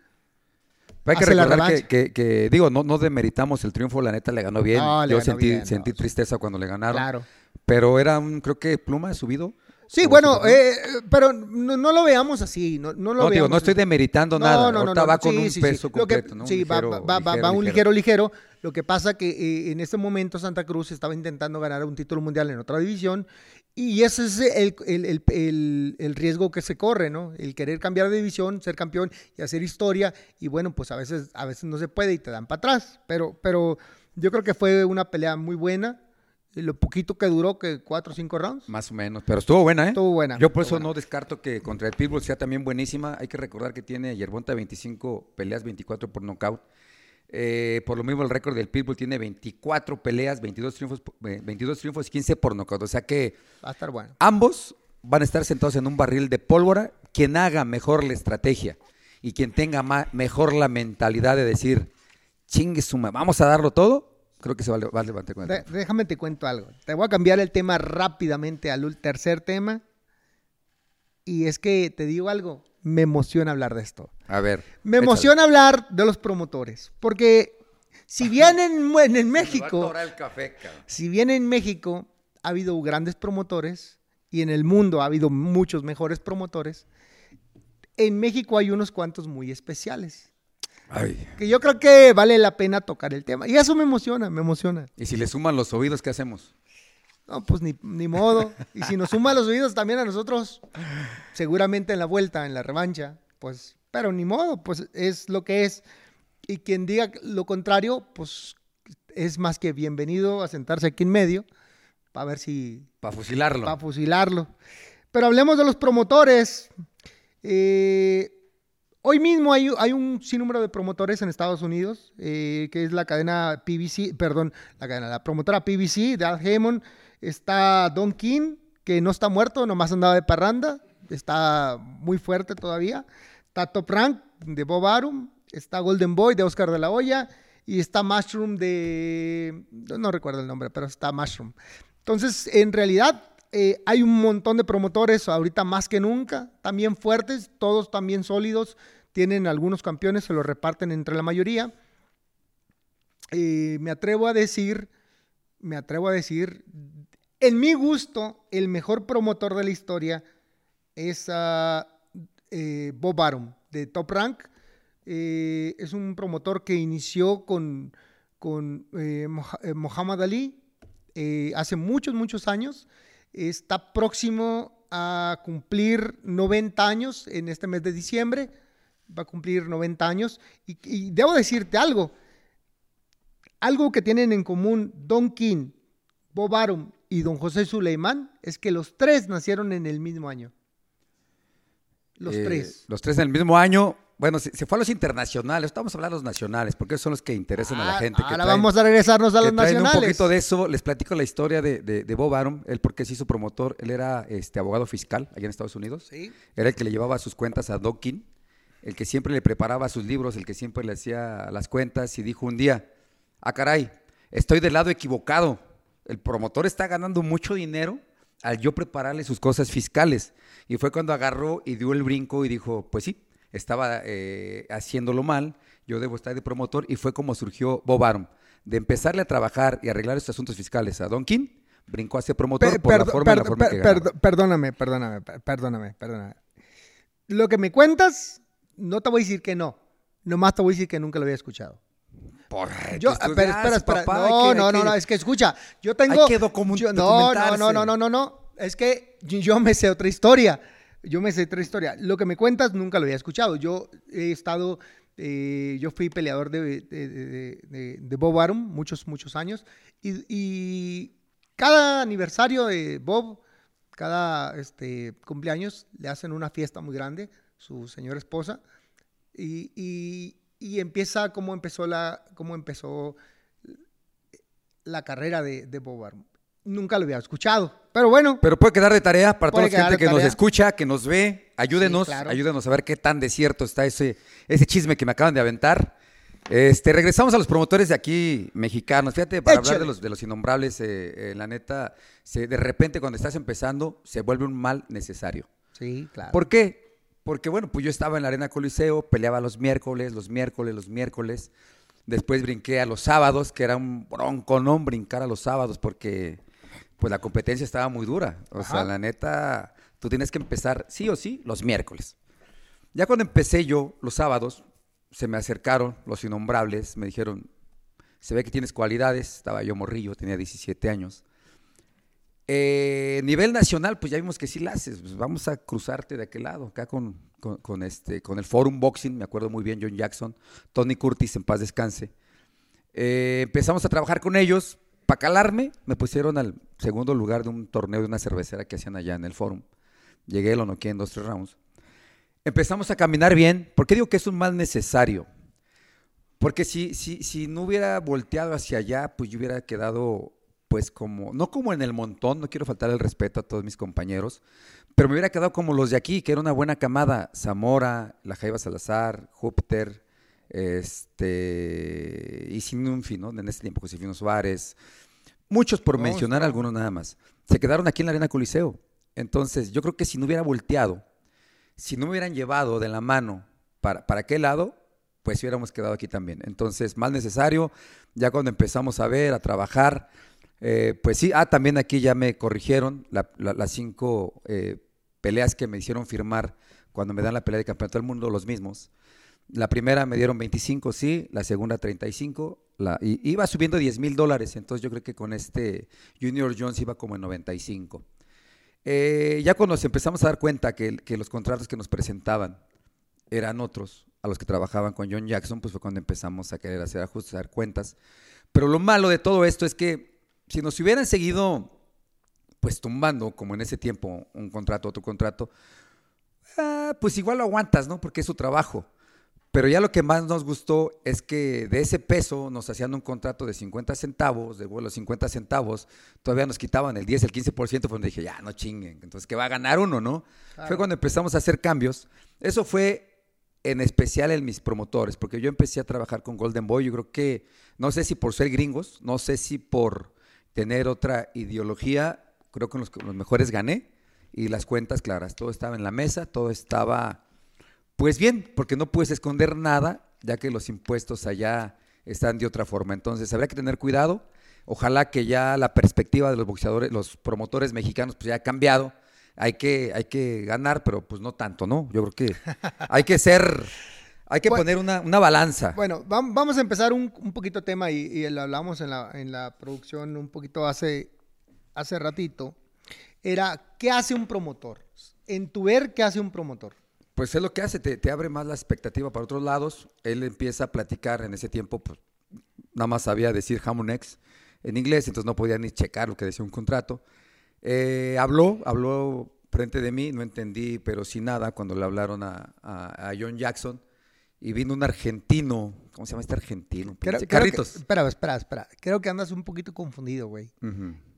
Hay que recordar que, revancha. que- que, digo, no, no demeritamos el triunfo, la neta le ganó bien. No, le Yo ganó sentí, bien, sentí no. tristeza cuando le ganaron. Claro. Pero era un, creo que pluma subido. Sí, ¿O bueno, Superman? eh, pero no, no lo veamos así. No, no lo No, digo, veamos no estoy demeritando No, nada. no, no, Ahorita no, va con sí, un sí, sí. peso que- completo, ¿no? Sí, va, Ligero, va- va- va un ligero. ligero, ligero. Lo que pasa que eh, en este momento Santa Cruz estaba intentando ganar un título mundial en otra división y ese es el, el- el- el- el riesgo que se corre, ¿no? El querer cambiar de división, ser campeón y hacer historia y bueno, pues a veces, a veces no se puede y te dan para atrás, pero, pero yo creo que fue una pelea muy buena. Lo poquito que duró, que cuatro o cinco rounds, Más o menos. Pero estuvo buena, ¿eh? estuvo buena. Yo por eso buena. no descarto que contra el Pitbull sea también buenísima. Hay que recordar que tiene Yerbonta 25 peleas, 24 por nocaut. Eh, por lo mismo, el récord del Pitbull tiene 24 peleas, 22 triunfos, eh, 22 triunfos y 15 por nocaut. O sea que Va a estar bueno. ambos van a estar sentados en un barril de pólvora. Quien haga mejor la estrategia y quien tenga mejor la mentalidad de decir, chingue suma, vamos a darlo todo, creo que se va, a- va a levantar con el déjame te cuento algo. Te voy a cambiar el tema rápidamente al tercer tema. Y es que te digo algo, me emociona hablar de esto. A ver. Me échale. emociona hablar de los promotores, porque si bien en, en a México, café, si bien en México ha habido grandes promotores y en el mundo ha habido muchos mejores promotores, en México hay unos cuantos muy especiales, Ay. que yo creo que vale la pena tocar el tema. Y eso me emociona, me emociona. Y si le suman los oídos, ¿qué hacemos? No, pues ni, ni modo. Y si nos suma los oídos también a nosotros, seguramente en la vuelta, en la revancha, pues, pero ni modo, pues es lo que es. Y quien diga lo contrario, pues es más que bienvenido a sentarse aquí en medio para ver si, Para fusilarlo. para fusilarlo. Pero hablemos de los promotores. Eh, hoy mismo hay, hay un sinnúmero de promotores en Estados Unidos, eh, que es la cadena PBC, perdón, la cadena, la promotora PBC de Al Haymon. Está Don King, que no está muerto, nomás andaba de parranda, está muy fuerte todavía. Está Top Rank de Bob Arum, está Golden Boy de Oscar de la Hoya y está Mushroom de... no recuerdo el nombre, pero está Mushroom. Entonces, en realidad, eh, hay un montón de promotores ahorita más que nunca, también fuertes, todos también sólidos, tienen algunos campeones, se los reparten entre la mayoría. Eh, me atrevo a decir, me atrevo a decir, en mi gusto, el mejor promotor de la historia es ah, eh, Bob Arum, de Top Rank. Eh, es un promotor que inició con, con eh, Moha- Muhammad Ali hace muchos, muchos años. Está próximo a cumplir 90 años en este mes de diciembre. Va a cumplir 90 años. Y, y debo decirte algo. Algo que tienen en común Don King, Bob Arum y Don José Suleimán es que los tres nacieron en el mismo año. Los Eh, tres. Los tres en el mismo año. Bueno, se, se fue a los internacionales. Estamos hablando de los nacionales, porque esos son los que interesan a la Ah, gente. que ahora traen- vamos a regresarnos a que los nacionales. un poquito de eso. Les platico la historia de, de, de Bob Arum, él porque se hizo promotor. Él era este, abogado fiscal allá en Estados Unidos. Sí. Era el que le llevaba sus cuentas a Dawkins, el que siempre le preparaba sus libros, el que siempre le hacía las cuentas y dijo un día, ah caray, estoy del lado equivocado. El promotor está ganando mucho dinero al yo prepararle sus cosas fiscales. Y fue cuando agarró y dio el brinco y dijo, pues sí, estaba eh, haciéndolo mal, yo debo estar de promotor. Y fue como surgió Bob Arum, de empezarle a trabajar y arreglar estos asuntos fiscales a Don King, brincó a ser promotor Per- por la forma, la per- forma que perdo- Perdóname, perdóname, per- perdóname, perdóname. Lo que me cuentas, no te voy a decir que no. Nomás te voy a decir que nunca lo había escuchado. Yo, espera, espera, papá, no, que- no, no, que- no, es que escucha, yo tengo... que document- yo- no, no, no, no, no, no, no. Es que yo- me sé otra historia. Yo me sé otra historia. Lo que me cuentas nunca lo había escuchado. Yo he estado... eh, yo fui peleador de, de, de- de- de Bob Arum muchos, muchos años. Y, y cada aniversario de Bob, cada este, cumpleaños, le hacen una fiesta muy grande, su señora esposa. Y, y- y empieza como empezó la, cómo empezó la carrera de, de Bob. Nunca lo había escuchado. Pero bueno, Pero puede quedar de tarea para toda la gente que nos escucha, que nos ve. Ayúdenos, Sí, claro. ayúdenos a ver qué tan desierto está ese, ese chisme que me acaban de aventar. Este, regresamos a los promotores de aquí mexicanos. Fíjate, para hablar de los, de los innombrables, eh, eh, la neta, se- de repente cuando estás empezando se vuelve un mal necesario. sí, claro. ¿Por qué? Porque bueno, pues yo estaba en la Arena Coliseo, peleaba los miércoles, los miércoles, los miércoles. Después brinqué a los sábados, que era un bronco, ¿no? Brincar a los sábados, porque pues la competencia estaba muy dura. O sea, la neta, tú tienes que empezar sí o sí los miércoles. Ya cuando empecé yo los sábados, se me acercaron los innombrables, me dijeron, se ve que tienes cualidades, estaba yo morrillo, tenía 17 años. Eh, nivel nacional, pues ya vimos que sí la haces. Pues vamos a cruzarte de aquel lado, acá con, con, este, con el Forum Boxing, me acuerdo muy bien, John Jackson, Tony Curtis, en paz descanse. Eh, empezamos a trabajar con ellos. Para calarme, me pusieron al segundo lugar de un torneo de una cervecera que hacían allá en el Forum. Llegué, lo noqué en dos, tres rounds. Empezamos a caminar bien. ¿Por qué digo que es un mal necesario? Porque si, si, si no hubiera volteado hacia allá, pues yo hubiera quedado pues como, no como en el montón, no quiero faltar el respeto a todos mis compañeros, pero me hubiera quedado como los de aquí, que era una buena camada, Zamora, La Jaiba Salazar, Júpiter, este, y sin un fin, ¿no? En ese tiempo Josefino Suárez, muchos por mencionar algunos nada más, se quedaron aquí en la Arena Coliseo. Entonces, yo creo que si no hubiera volteado, si no me hubieran llevado de la mano para, para aquel lado, pues hubiéramos quedado aquí también. Entonces, más necesario, ya cuando empezamos a ver, a trabajar, eh, pues sí, ah, también aquí ya me corrigieron las cinco eh, peleas que me hicieron firmar cuando me dan la pelea de campeonato del mundo, los mismos. La primera me dieron 25, sí, la segunda 35, la, y iba subiendo 10 mil dólares, entonces yo creo que con este Junior Jones iba como en 95. Eh, ya cuando nos empezamos a dar cuenta que, que, los contratos que nos presentaban eran otros, a los que trabajaban con John Jackson, pues fue cuando empezamos a querer hacer ajustes, dar cuentas. Pero lo malo de todo esto es que si nos hubieran seguido, pues tumbando, como en ese tiempo, un contrato, otro contrato, ah, pues igual lo aguantas, ¿no? Porque es su trabajo. Pero ya lo que más nos gustó es que de ese peso nos hacían un contrato de 50 centavos, de vuelo 50 centavos, todavía nos quitaban el 10, el 15%, fue donde dije, ya, no chinguen, entonces que va a ganar uno, ¿no? Fue cuando empezamos a hacer cambios. Eso fue en especial en mis promotores, porque yo empecé a trabajar con Golden Boy, yo creo que, no sé si por ser gringos, no sé si por tener otra ideología, creo que los, los mejores gané y las cuentas claras, todo estaba en la mesa, todo estaba pues bien, porque no puedes esconder nada, ya que los impuestos allá están de otra forma. Entonces, habría que tener cuidado. Ojalá que ya la perspectiva de los boxeadores, los promotores mexicanos, pues ya ha cambiado. Hay que, hay que ganar, pero pues no tanto, ¿no? Yo creo que hay que ser hay que poner una, balanza. Bueno, vamos a empezar un, un poquito tema y, lo hablamos en la, en la producción un poquito hace, hace ratito. Era, ¿qué hace un promotor? En tu ver, ¿qué hace un promotor? Pues es lo que hace, te, abre más la expectativa para otros lados. Él empieza a platicar en ese tiempo, pues, nada más sabía decir Hamonex en inglés, entonces no podía ni checar lo que decía un contrato. Eh, habló, habló frente de mí, no entendí, pero sin nada, cuando le hablaron a, a John Jackson y vino un argentino. ¿Cómo se llama este argentino? Carritos. espera, espera, espera. Creo que andas un poquito confundido, güey.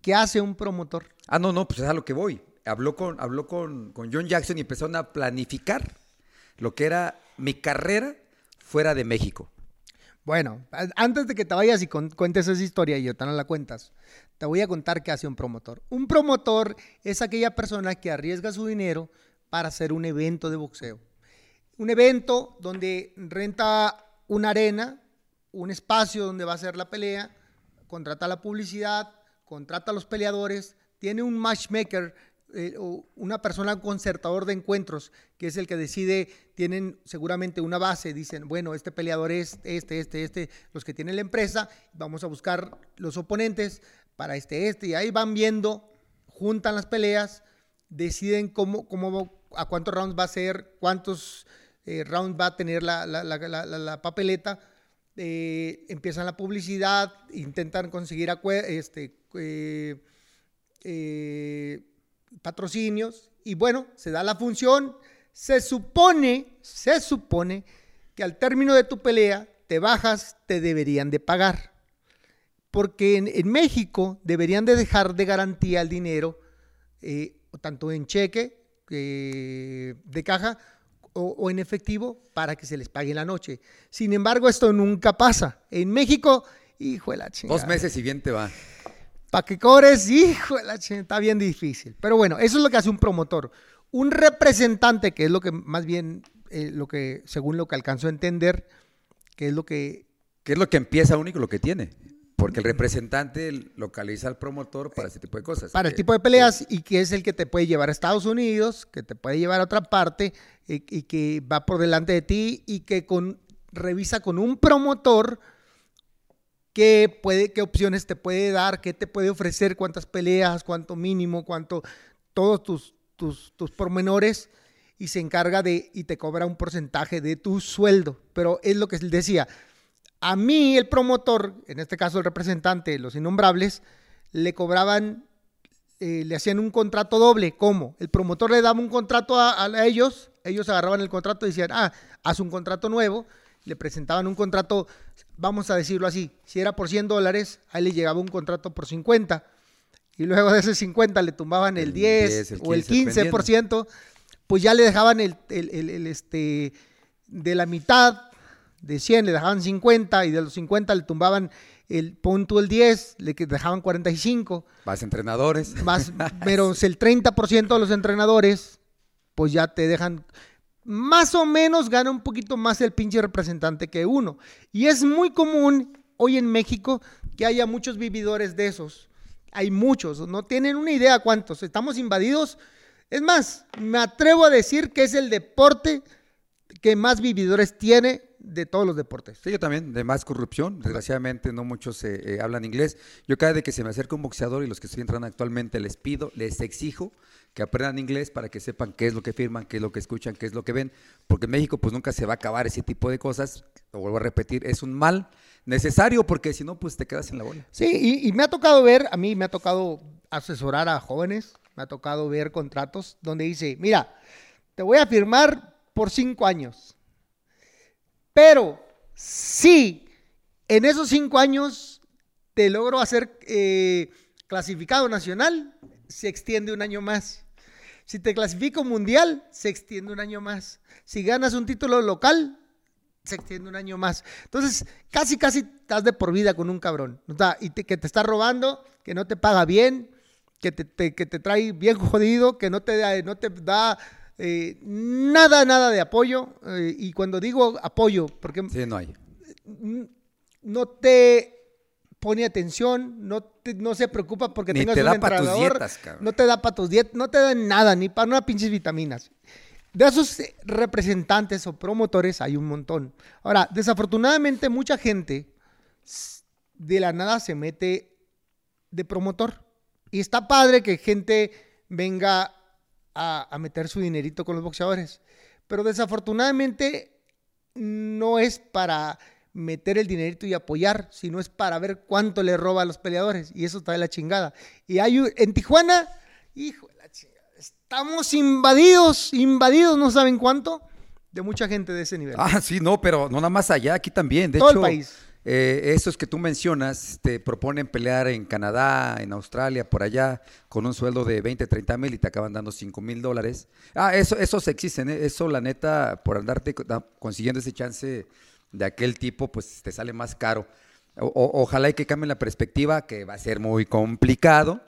¿Qué hace un promotor? Ah, no, no, pues es a lo que voy. Habló con, habló con, con John Jackson y empezaron a planificar lo que era mi carrera fuera de México. Bueno, antes de que te vayas y cuentes esa historia y yo te no la cuentas, te voy a contar qué hace un promotor. Un promotor es aquella persona que arriesga su dinero para hacer un evento de boxeo un evento donde renta una arena, un espacio donde va a ser la pelea, contrata la publicidad, contrata a los peleadores, tiene un matchmaker, eh, o una persona concertador de encuentros, que es el que decide, tienen seguramente una base, dicen, bueno, este peleador es este, este, este, los que tiene la empresa, vamos a buscar los oponentes para este, este, y ahí van viendo, juntan las peleas, deciden cómo, cómo, a cuántos rounds va a ser, cuántos eh, round va a tener la, papeleta, eh, empiezan la publicidad, intentan conseguir este, eh, patrocinios y bueno, se da la función. Se supone, se supone que al término de tu pelea te bajas, te deberían de pagar. Porque en, México deberían de dejar de garantía el dinero, tanto en cheque de caja o, en efectivo para que se les pague la noche. Sin embargo, esto nunca pasa. En México, hijo de la chingada. Dos meses y bien te va. Para que cobres, hijo de la chingada, está bien difícil. Pero bueno, eso es lo que hace un promotor. un representante, que es lo que más bien, eh, lo que, según lo que alcanzó a entender, que es lo que... ¿Qué es lo que empieza único lo que tiene? Porque el representante localiza al promotor para ese tipo de cosas. Para el tipo de peleas y que es el que te puede llevar a Estados Unidos, que te puede llevar a otra parte y, y que va por delante de ti y que con, revisa con un promotor qué, puede, qué opciones te puede dar, qué te puede ofrecer, cuántas peleas, cuánto mínimo, cuánto, todos tus, tus, tus pormenores y se encarga de y te cobra un porcentaje de tu sueldo. Pero es lo que él decía. A mí, el promotor, en este caso el representante, los innombrables, le cobraban, eh, le hacían un contrato doble. ¿Cómo? El promotor le daba un contrato a, a ellos, ellos agarraban el contrato y decían, ah, haz un contrato nuevo le presentaban un contrato, vamos a decirlo así, si era por 100 dólares, ahí le llegaba un contrato por 50 y luego de ese 50 le tumbaban el, 10, o el 15%, pues ya le dejaban el, este, de la mitad, de 100 le dejaban 50 y de los 50 le tumbaban el punto el 10, le dejaban 45. Más entrenadores. Más, pero el 30% de los entrenadores, pues ya te dejan más o menos gana un poquito más el pinche representante que uno. Y es muy común hoy en México que haya muchos vividores de esos. Hay muchos, no tienen una idea cuántos. Estamos invadidos. Es más, me atrevo a decir que es el deporte que más vividores tiene de todos los deportes. Sí, yo también, de más corrupción. Desgraciadamente no muchos eh, hablan inglés. Yo cada vez que se me acerca un boxeador y los que estoy entrando actualmente les pido, les exijo que aprendan inglés para que sepan qué es lo que firman, qué es lo que escuchan, qué es lo que ven. Porque en México pues nunca se va a acabar ese tipo de cosas. Lo vuelvo a repetir, es un mal necesario porque si no pues te quedas en la bola. Sí, y, y me ha tocado ver, a mí me ha tocado asesorar a jóvenes, me ha tocado ver contratos donde dice, mira, te voy a firmar por cinco años pero si en esos cinco años te logro hacer eh, clasificado nacional, se extiende un año más. Si te clasifico mundial, se extiende un año más. Si ganas un título local, se extiende un año más. Entonces, casi, casi estás de por vida con un cabrón. Y que te está robando, que no te paga bien, que te, que te trae bien jodido, que no te, no te da eh, nada, nada de apoyo. Eh, y cuando digo apoyo, porque no hay. No te pone atención, no, no se preocupa porque ni tengas te un da entrenador, dietas, no te da para tus dietas, no te da nada, ni para una pinches vitaminas. De esos representantes o promotores hay un montón. Ahora, desafortunadamente mucha gente de la nada se mete de promotor. Y está padre que gente venga a, meter su dinerito con los boxeadores. Pero desafortunadamente no es para meter el dinerito y apoyar, sino es para ver cuánto le roba a los peleadores. Y eso está de la chingada. Y hay en Tijuana, hijo de la chingada, estamos invadidos, invadidos, no saben cuánto, de mucha gente de ese nivel. Ah, sí, no, pero no nada más allá, aquí también. De Todo hecho, el país. Eh, estos que tú mencionas te proponen pelear en Canadá, en Australia, por allá, con un sueldo de 20, 30 mil y te acaban dando 5 mil dólares. Ah, eso, esos existen, ¿eh? eso la neta, por andarte consiguiendo ese chance de aquel tipo, pues te sale más caro. ojalá y que cambien la perspectiva, que va a ser muy complicado,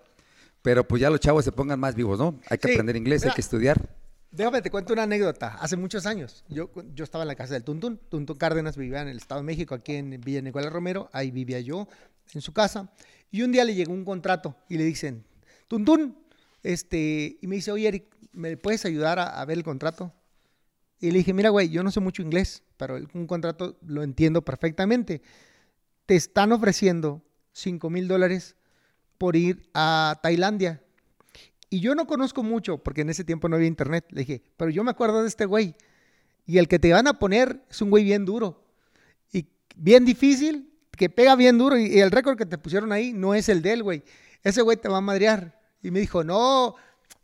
pero pues ya los chavos se pongan más vivos, ¿no? Hay que aprender inglés, hay que estudiar. Déjame te cuento una anécdota. Hace muchos años, yo, yo estaba en la casa del Tuntún. Tuntún Cárdenas vivía en el Estado de México, aquí en Villa Nicolás Romero. Ahí vivía yo, en su casa. Y un día le llegó un contrato y le dicen, Tuntún, este, y me dice, oye, Eric, ¿me puedes ayudar a, ver el contrato? Y le dije, mira, güey, yo no sé mucho inglés, pero un contrato lo entiendo perfectamente. Te están ofreciendo 5 mil dólares por ir a Tailandia y yo no conozco mucho, porque en ese tiempo no había internet. Le dije, pero yo me acuerdo de este güey. Y el que te van a poner es un güey bien duro. Y bien difícil, que pega bien duro. Y el récord que te pusieron ahí no es el de él, güey. Ese güey te va a madrear. Y me dijo, no,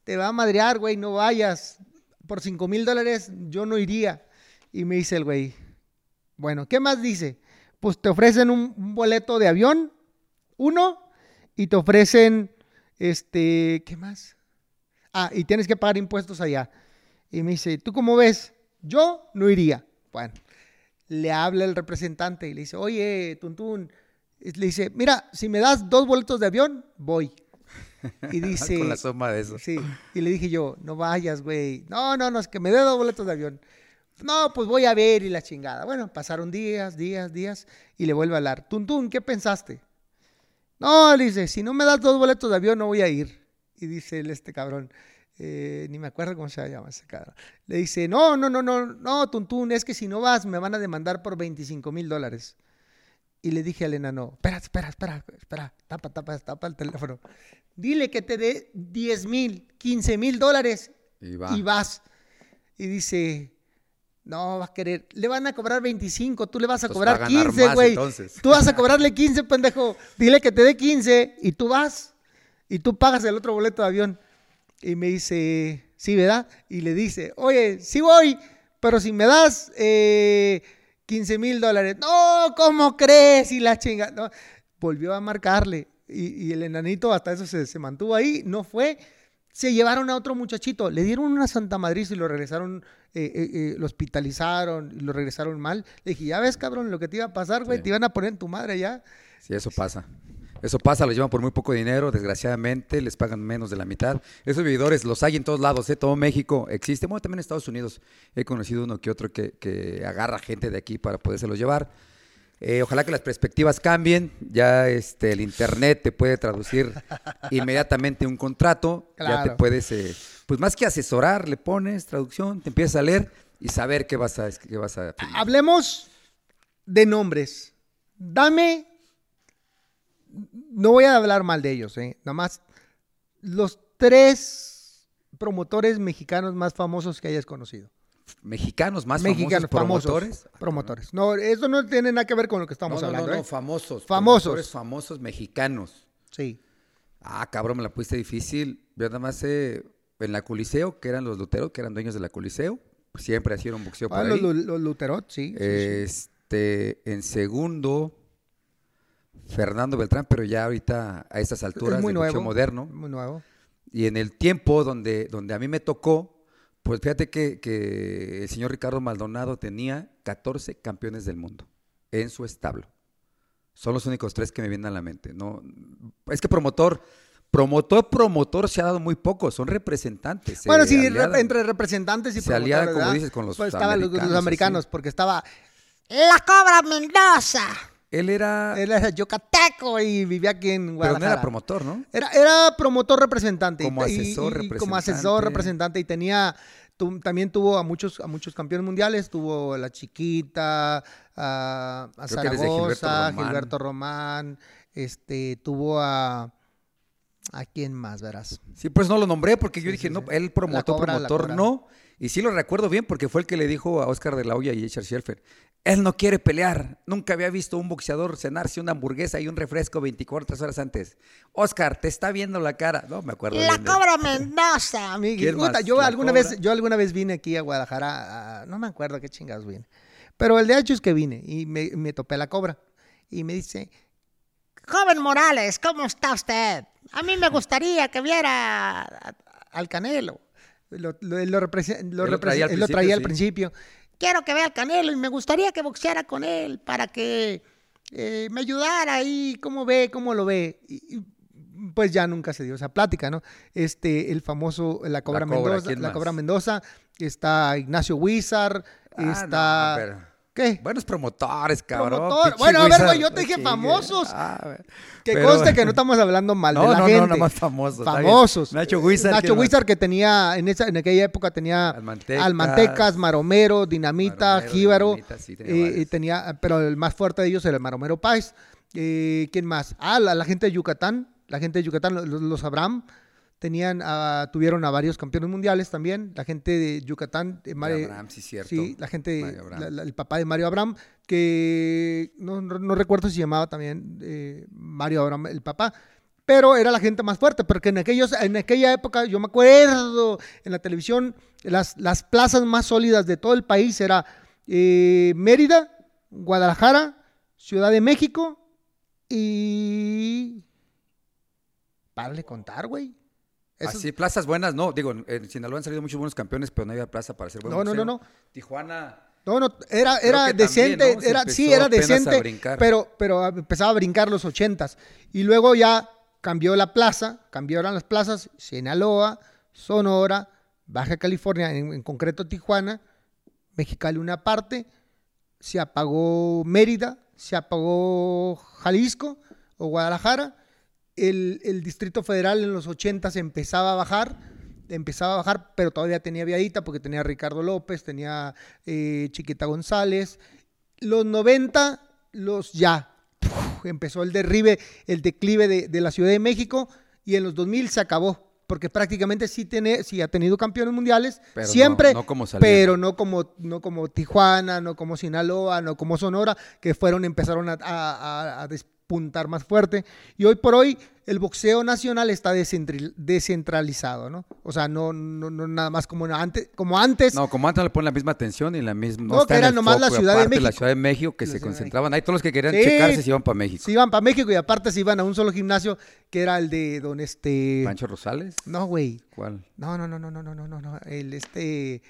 te va a madrear, güey, no vayas. Por 5 mil dólares yo no iría. Y me dice el güey, bueno, ¿qué más dice? Pues te ofrecen un boleto de avión, uno, y te ofrecen, este, ¿qué más? Ah, y tienes que pagar impuestos allá. Y me dice, ¿tú cómo ves? Yo no iría. Bueno, le habla el representante y le dice, oye, Tuntún, le dice, mira, si me das dos boletos de avión, voy. Y dice... Con la suma de eso. Sí, y le dije yo, no vayas, güey. No, no, no, es que me dé dos boletos de avión. No, pues voy a ver y la chingada. Bueno, pasaron días, días, días y le vuelve a hablar. Tuntún, ¿qué pensaste? No, le dice, si no me das dos boletos de avión no voy a ir. Y dice él, este cabrón, eh, ni me acuerdo cómo se llama ese cabrón. Le dice, no, no, no, no, no, Tuntún, es que si no vas me van a demandar por 25 mil dólares. Y le dije al enano, espera, espera, espera, espera, tapa, tapa, tapa el teléfono. Dile que te dé 10 mil, 15 mil dólares Y va. y vas. Y dice, no, va a querer, le van a cobrar 25, tú le vas a Entonces, va a cobrar ganar 15, más, güey. entonces. Tú vas a cobrarle 15, pendejo. Dile que te dé 15 y tú vas. Y tú pagas el otro boleto de avión. Y me dice, sí, ¿verdad? Y le dice, oye, sí voy, pero si me das eh, 15 mil dólares. No, ¿cómo crees? Y la chinga. No. Volvió a marcarle. Y, y el enanito hasta eso se, se mantuvo ahí, no fue. Se llevaron a otro muchachito, le dieron una santa madriz y lo regresaron, eh, eh, eh, lo hospitalizaron y lo regresaron mal. Le dije, ya ves, cabrón, lo que te iba a pasar, güey, Sí. te iban a poner en tu madre ya. Sí, eso pasa. Eso pasa, los llevan por muy poco dinero, desgraciadamente, les pagan menos de la mitad. Esos vividores los hay en todos lados, ¿eh? todo México existe. Bueno, también en Estados Unidos he conocido uno que otro que, que agarra gente de aquí para podérselos llevar. Eh, ojalá que las perspectivas cambien. Ya este, el Internet te puede traducir inmediatamente un contrato. Ya te Claro. puedes, eh, pues más que asesorar, le pones traducción, te empiezas a leer y saber qué vas a, qué vas a. Hablemos de nombres. Dame, no voy a hablar mal de ellos, ¿eh? nada más los tres promotores mexicanos más famosos que hayas conocido. Mexicanos más mexicanos famosos, famosos, promotores. promotores. No, eso no tiene nada que ver con lo que estamos no, hablando. no, no, ¿eh? famosos. Famosos. famosos mexicanos. Sí. Ah, cabrón, me la pusiste difícil. Yo nada más sé en la Coliseo, que eran los luteros, que eran dueños de la Coliseo. Siempre hicieron boxeo por Ah, ahí. los, los- Luterot, sí. sí, sí. Este, en segundo, Fernando Beltrán, pero ya ahorita a estas alturas es muy nuevo. moderno. Muy nuevo. Y en el tiempo donde, donde a mí me tocó, pues fíjate que, que el señor Ricardo Maldonado tenía 14 campeones del mundo en su establo. Son los únicos tres que me vienen a la mente. No, es que promotor, promotor, promotor se ha dado muy poco, son representantes. se Bueno, sí, aliadan. rep- entre representantes y Se promotores, como dices, con los Pues estaban los, los americanos, americanos, así. porque estaba la Cobra Mendoza. Él era, Él era yucateco y vivía aquí en pero no Guadalajara. era promotor, ¿no? Era, era promotor representante. y- Como asesor y- y Como asesor representante. representante. Y tenía, tu- también tuvo a muchos, a muchos campeones mundiales. Tuvo a La Chiquita, a, a Gilberto Zaragoza, Román. Gilberto Román. Este, tuvo a... ¿A quién más, verás? Sí, pues no lo nombré porque yo Sí, dije, sí, no, sí. él promotor, Cobra, promotor Cobra. no. Y sí lo recuerdo bien porque fue el que le dijo a Oscar de la Hoya y Richard Scherfer, él no quiere pelear. Nunca había visto un boxeador cenarse una hamburguesa y un refresco 24 horas antes. Oscar, te está viendo la cara. No, me acuerdo La bien de- Cobra Mendoza, amigo. ¿Quién Puta, más? Yo ¿La alguna, Cobra? vez, yo alguna vez vine aquí a Guadalajara, a- no me acuerdo qué chingados vine. Pero el de hecho es que vine y me, me topé a la cobra. Y me dice, Joven Morales, ¿cómo está usted? A mí me gustaría que viera al Canelo. Lo, lo- lo, lo traía al principio. Quiero que vea al Canelo y me gustaría que boxeara con él para que eh, me ayudara ahí, cómo ve, cómo lo ve. Y, y, pues ya nunca se dio esa plática, ¿no? Este, el famoso, la Cobra, Cobra, Mendoza, ¿quién la? Cobra Mendoza, está Ignacio Huizar, Ah, está... no, ¿Qué? Buenos promotores, cabrón. Promotor. Bueno, a ver, güey, yo te dije famosos. Ah. Que Pero- conste que no estamos hablando mal No, de la no, no, gente. nada más famosos. Famosos. Nacho Huizar, Nacho. Huizar que tenía, en, esa, en aquella época tenía Almantecas. Almantecas, Maromero, Dinamita, Maromero, Jíbaro. Dinamita, sí, tenía varios. y tenía, pero el más fuerte de ellos era el Maromero Páez. Eh, ¿Quién más? Ah, la, la gente de Yucatán. La gente de Yucatán, los, los Abraham. Tenían, a- tuvieron a varios campeones mundiales también. La gente de Yucatán. eh, Mari- Abraham, sí, cierto. Sí, la gente, Mario la- la- el papá de Mario Abraham, que no, no- no recuerdo si se llamaba también eh, Mario Abraham el papá, pero era la gente más fuerte, porque en, aquellos, en aquella época, yo me acuerdo, en la televisión, las, las plazas más sólidas de todo el país era eh, Mérida, Guadalajara, Ciudad de México y... Párale de contar, güey. Esos- Así, plazas buenas, no. Digo, en- Sinaloa han salido muchos buenos campeones, pero no había plaza para ser buen No, no, boxeo. no, no. Tijuana, No, no, era, era decente, también, ¿no? Se era, sí, era decente, brincar. pero, pero empezaba a brincar los ochentas. Y luego ya cambió la plaza, cambiaron las plazas, Sinaloa, Sonora, Baja California, en, en concreto Tijuana, Mexicali una parte, se apagó Mérida, se apagó Jalisco o Guadalajara, el, el Distrito Federal en los 80 empezaba a bajar, empezaba a bajar, pero todavía tenía viadita porque tenía Ricardo López, tenía eh, Chiquita González. Los 90, los ya, ¡puf! empezó el derribe, el declive de, de la Ciudad de México y en los 2000 se acabó. Porque prácticamente sí, tiene, sí ha tenido campeones mundiales, Pero siempre, no como pero no como, no como Tijuana, no como Sinaloa, no como Sonora, que fueron, empezaron a, a- a- a puntar más fuerte. Y hoy por hoy el boxeo nacional está descentralizado, ¿no? O sea, no, no, nada más como antes, como antes. No, como antes le ponen la misma atención y la misma. No, que era nomás la Ciudad de México. La Ciudad de México que se concentraban. Ahí todos los que querían sí, checarse se iban para México. Se iban para México y aparte se iban a un solo gimnasio que era el de don este. Pancho Rosales. No, güey. ¿Cuál? No, no, no, no, no, no, no, no, el este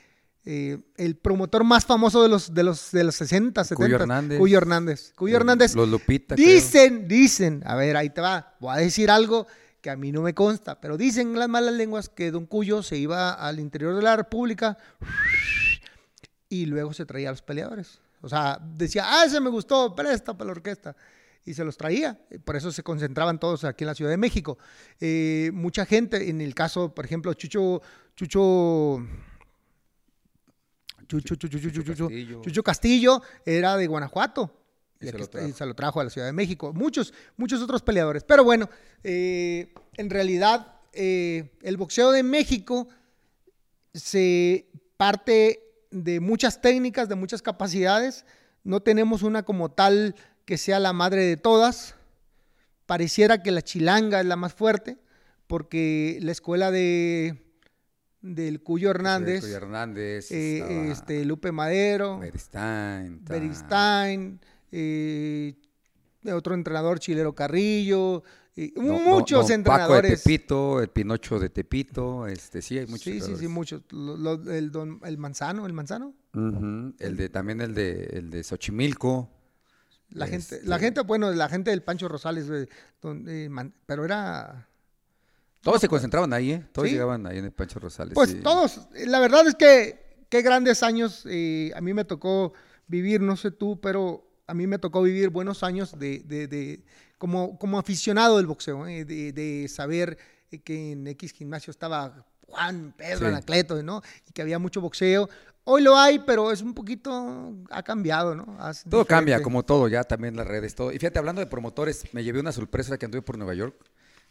eh, el promotor más famoso de los de los de los 60, 70. Cuyo Hernández. Cuyo Hernández. Cuyo Hernández. Los Lupita. creo. Dicen, dicen, a ver, ahí te va, voy a decir algo que a mí no me consta, pero dicen las malas lenguas que Don Cuyo se iba al interior de la República y luego se traía a los peleadores. O sea, decía, ah, ese me gustó, presta para la orquesta. Y se los traía. Por eso se concentraban todos aquí en la Ciudad de México. Eh, mucha gente, en el caso, por ejemplo, Chucho, Chucho, Chucho, Chucho, Chucho, Chucho, Castillo. Chucho Castillo era de Guanajuato. Y Y, se aquí lo está- y trajo. se lo trajo a la Ciudad de México. Muchos, muchos otros peleadores. Pero bueno, eh, en realidad eh, el boxeo de México se parte de muchas técnicas, de muchas capacidades. No tenemos una como tal que sea la madre de todas. Pareciera que la chilanga es la más fuerte, porque la escuela de del Cuyo Hernández, Cuyo Hernández. eh, este, Lupe Madero, Beristain, eh, otro entrenador, Chilero Carrillo, y No, no, muchos entrenadores. Paco de Tepito, el Pinocho de Tepito, este, sí, hay muchos. sí, sí, sí, muchos. Lo- lo- el, don- el Manzano, el Manzano. El de, también el de, el de Xochimilco. La gente, Este- la gente, bueno, la gente del Pancho Rosales, eh, man- pero era, Todos se concentraban ahí, ¿eh? Todos Sí. llegaban ahí en el Pancho Rosales. pues sí. todos. La verdad es que qué grandes años eh, a mí me tocó vivir, no sé tú, pero a mí me tocó vivir buenos años de, de- de- como, como aficionado del boxeo, eh, de, de saber eh, que en X gimnasio estaba Juan, Pedro, Sí. Anacleto, ¿no? Y que había mucho boxeo. Hoy lo hay, pero es un poquito, ha cambiado, ¿no? Todo cambia, como todo, ya también las redes, todo. Y fíjate, hablando de promotores, me llevé una sorpresa que anduve por Nueva York,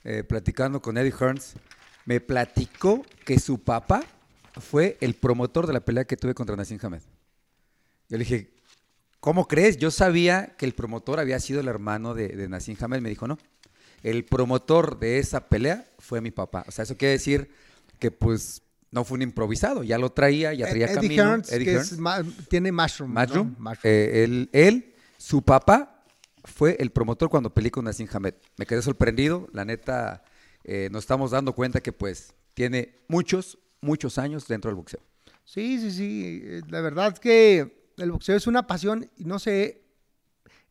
eh, platicando con Eddie Hearns. Me platicó que su papá fue el promotor de la pelea que tuve contra Nassim Hamed. Yo le dije, ¿cómo crees? Yo sabía que el promotor había sido el hermano de, de Nassim Hamed. Me dijo, no. El promotor de esa pelea fue mi papá. O sea, eso quiere decir que pues no fue un improvisado, ya lo traía, ya traía Eddie camino. Hearns, Eddie que Hearns. es tiene Mushroom. ¿no? Matchroom. Mushroom. eh, él, él, su papá, fue el promotor cuando peleé con Nassim Hamed. Me quedé sorprendido. La neta, eh, nos estamos dando cuenta que pues tiene muchos, muchos años dentro del boxeo. Sí, sí, sí. eh, La verdad es que el boxeo es una pasión y no sé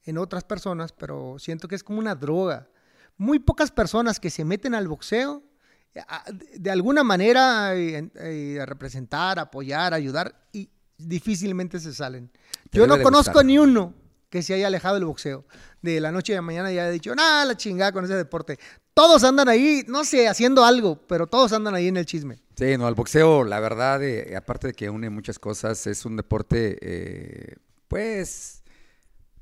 en otras personas, pero siento que es como una droga. Muy pocas personas que se meten al boxeo de- alguna manera eh, eh, a representar, apoyar, ayudar y difícilmente se salen. Te Yo no conozco gustar. ni uno que se haya alejado del boxeo. De la noche a la mañana ya ha dicho, nah, la chingada con ese deporte. Todos andan ahí, no sé, haciendo algo, pero todos andan ahí en el chisme. Sí, no, el boxeo, la verdad, eh, aparte de que une muchas cosas, es un deporte, eh, pues,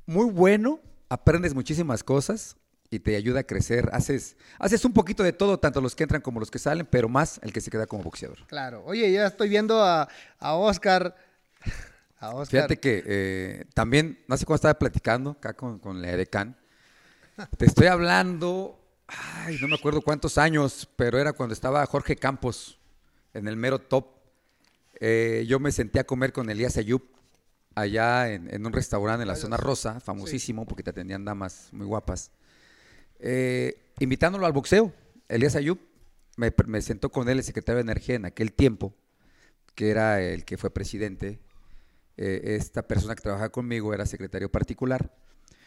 muy bueno. Aprendes muchísimas cosas y te ayuda a crecer. Haces, haces un poquito de todo, tanto los que entran como los que salen, pero más el que se queda como boxeador. Claro. Oye, ya estoy viendo a, a Oscar. A Oscar. Fíjate que eh, también, no sé cuándo estaba platicando acá con, con la Edecán. Te estoy hablando, ay, no me acuerdo cuántos años, pero era cuando estaba Jorge Campos en el mero top. Eh, yo me senté a comer con Elías Ayub allá en, en un restaurante en la zona rosa, famosísimo porque te atendían damas muy guapas. Eh, invitándolo al boxeo, Elías Ayub me, me sentó con él el secretario de Energía en aquel tiempo, que era el que fue presidente eh, esta persona que trabajaba conmigo era secretario particular.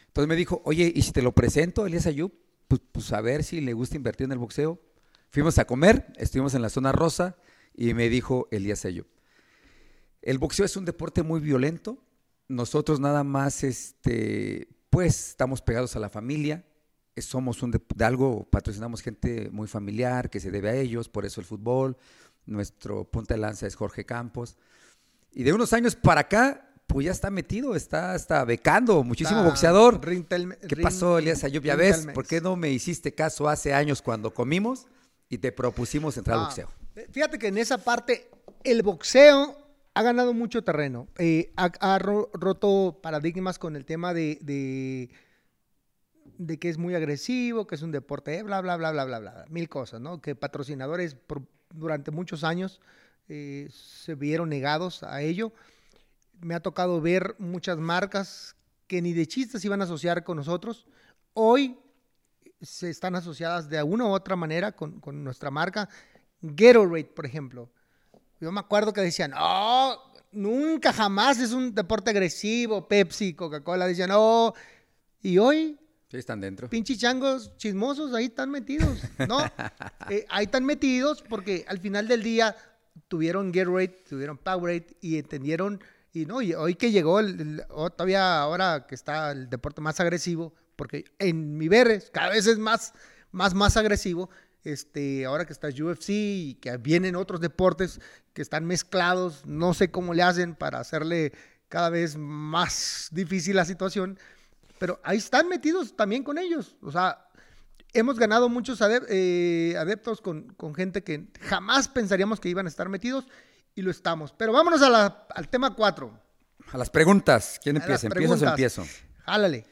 Entonces me dijo, oye, ¿y si te lo presento, Elías Ayub? pues, pues, a ver si le gusta invertir en el boxeo. Fuimos a comer, estuvimos en la zona rosa y me dijo Elías Ayub, el boxeo es un deporte muy violento, nosotros nada más, este, pues estamos pegados a la familia, somos un de, algo, patrocinamos gente muy familiar que se debe a ellos, por eso el fútbol, nuestro punta de lanza es Jorge Campos. Y de unos años para acá, pues ya está metido, está hasta becando, muchísimo boxeador. ¿Qué pasó, Elías Ayub? Ya ves, ¿por qué no me hiciste caso hace años cuando comimos y te propusimos entrar al ah, boxeo? Fíjate que en esa parte el boxeo ha ganado mucho terreno, eh, ha, roto paradigmas con el tema de, de, que es muy agresivo, que es un deporte, bla, bla, bla, bla, bla, bla, mil cosas, ¿no? Que patrocinadores durante muchos años eh, se vieron negados a ello. Me ha tocado ver muchas marcas que ni de chistes iban a asociar con nosotros. Hoy se están asociadas de alguna u otra manera con, con nuestra marca. Gatorade, por ejemplo. Yo me acuerdo que decían, no, nunca jamás es un deporte agresivo, Pepsi, Coca-Cola, decían, no. Y hoy... Sí, están dentro. Pinches changos chismosos, ahí están metidos, ¿no? Eh, ahí están metidos porque al final del día tuvieron Gatorade, tuvieron Powerade y entendieron, y no, y hoy que llegó, el, todavía ahora que está el deporte más agresivo, porque en mi ver cada vez es más, más, más agresivo, este, ahora que está UFC y que vienen otros deportes que están mezclados, no sé cómo le hacen para hacerle cada vez más difícil la situación, pero ahí están metidos también con ellos. O sea, hemos ganado muchos eh, adeptos con, gente que jamás pensaríamos que iban a estar metidos y lo estamos. Pero vámonos al tema 4. A las preguntas. ¿Quién empieza? ¿Empiezas o empiezo? Jálale.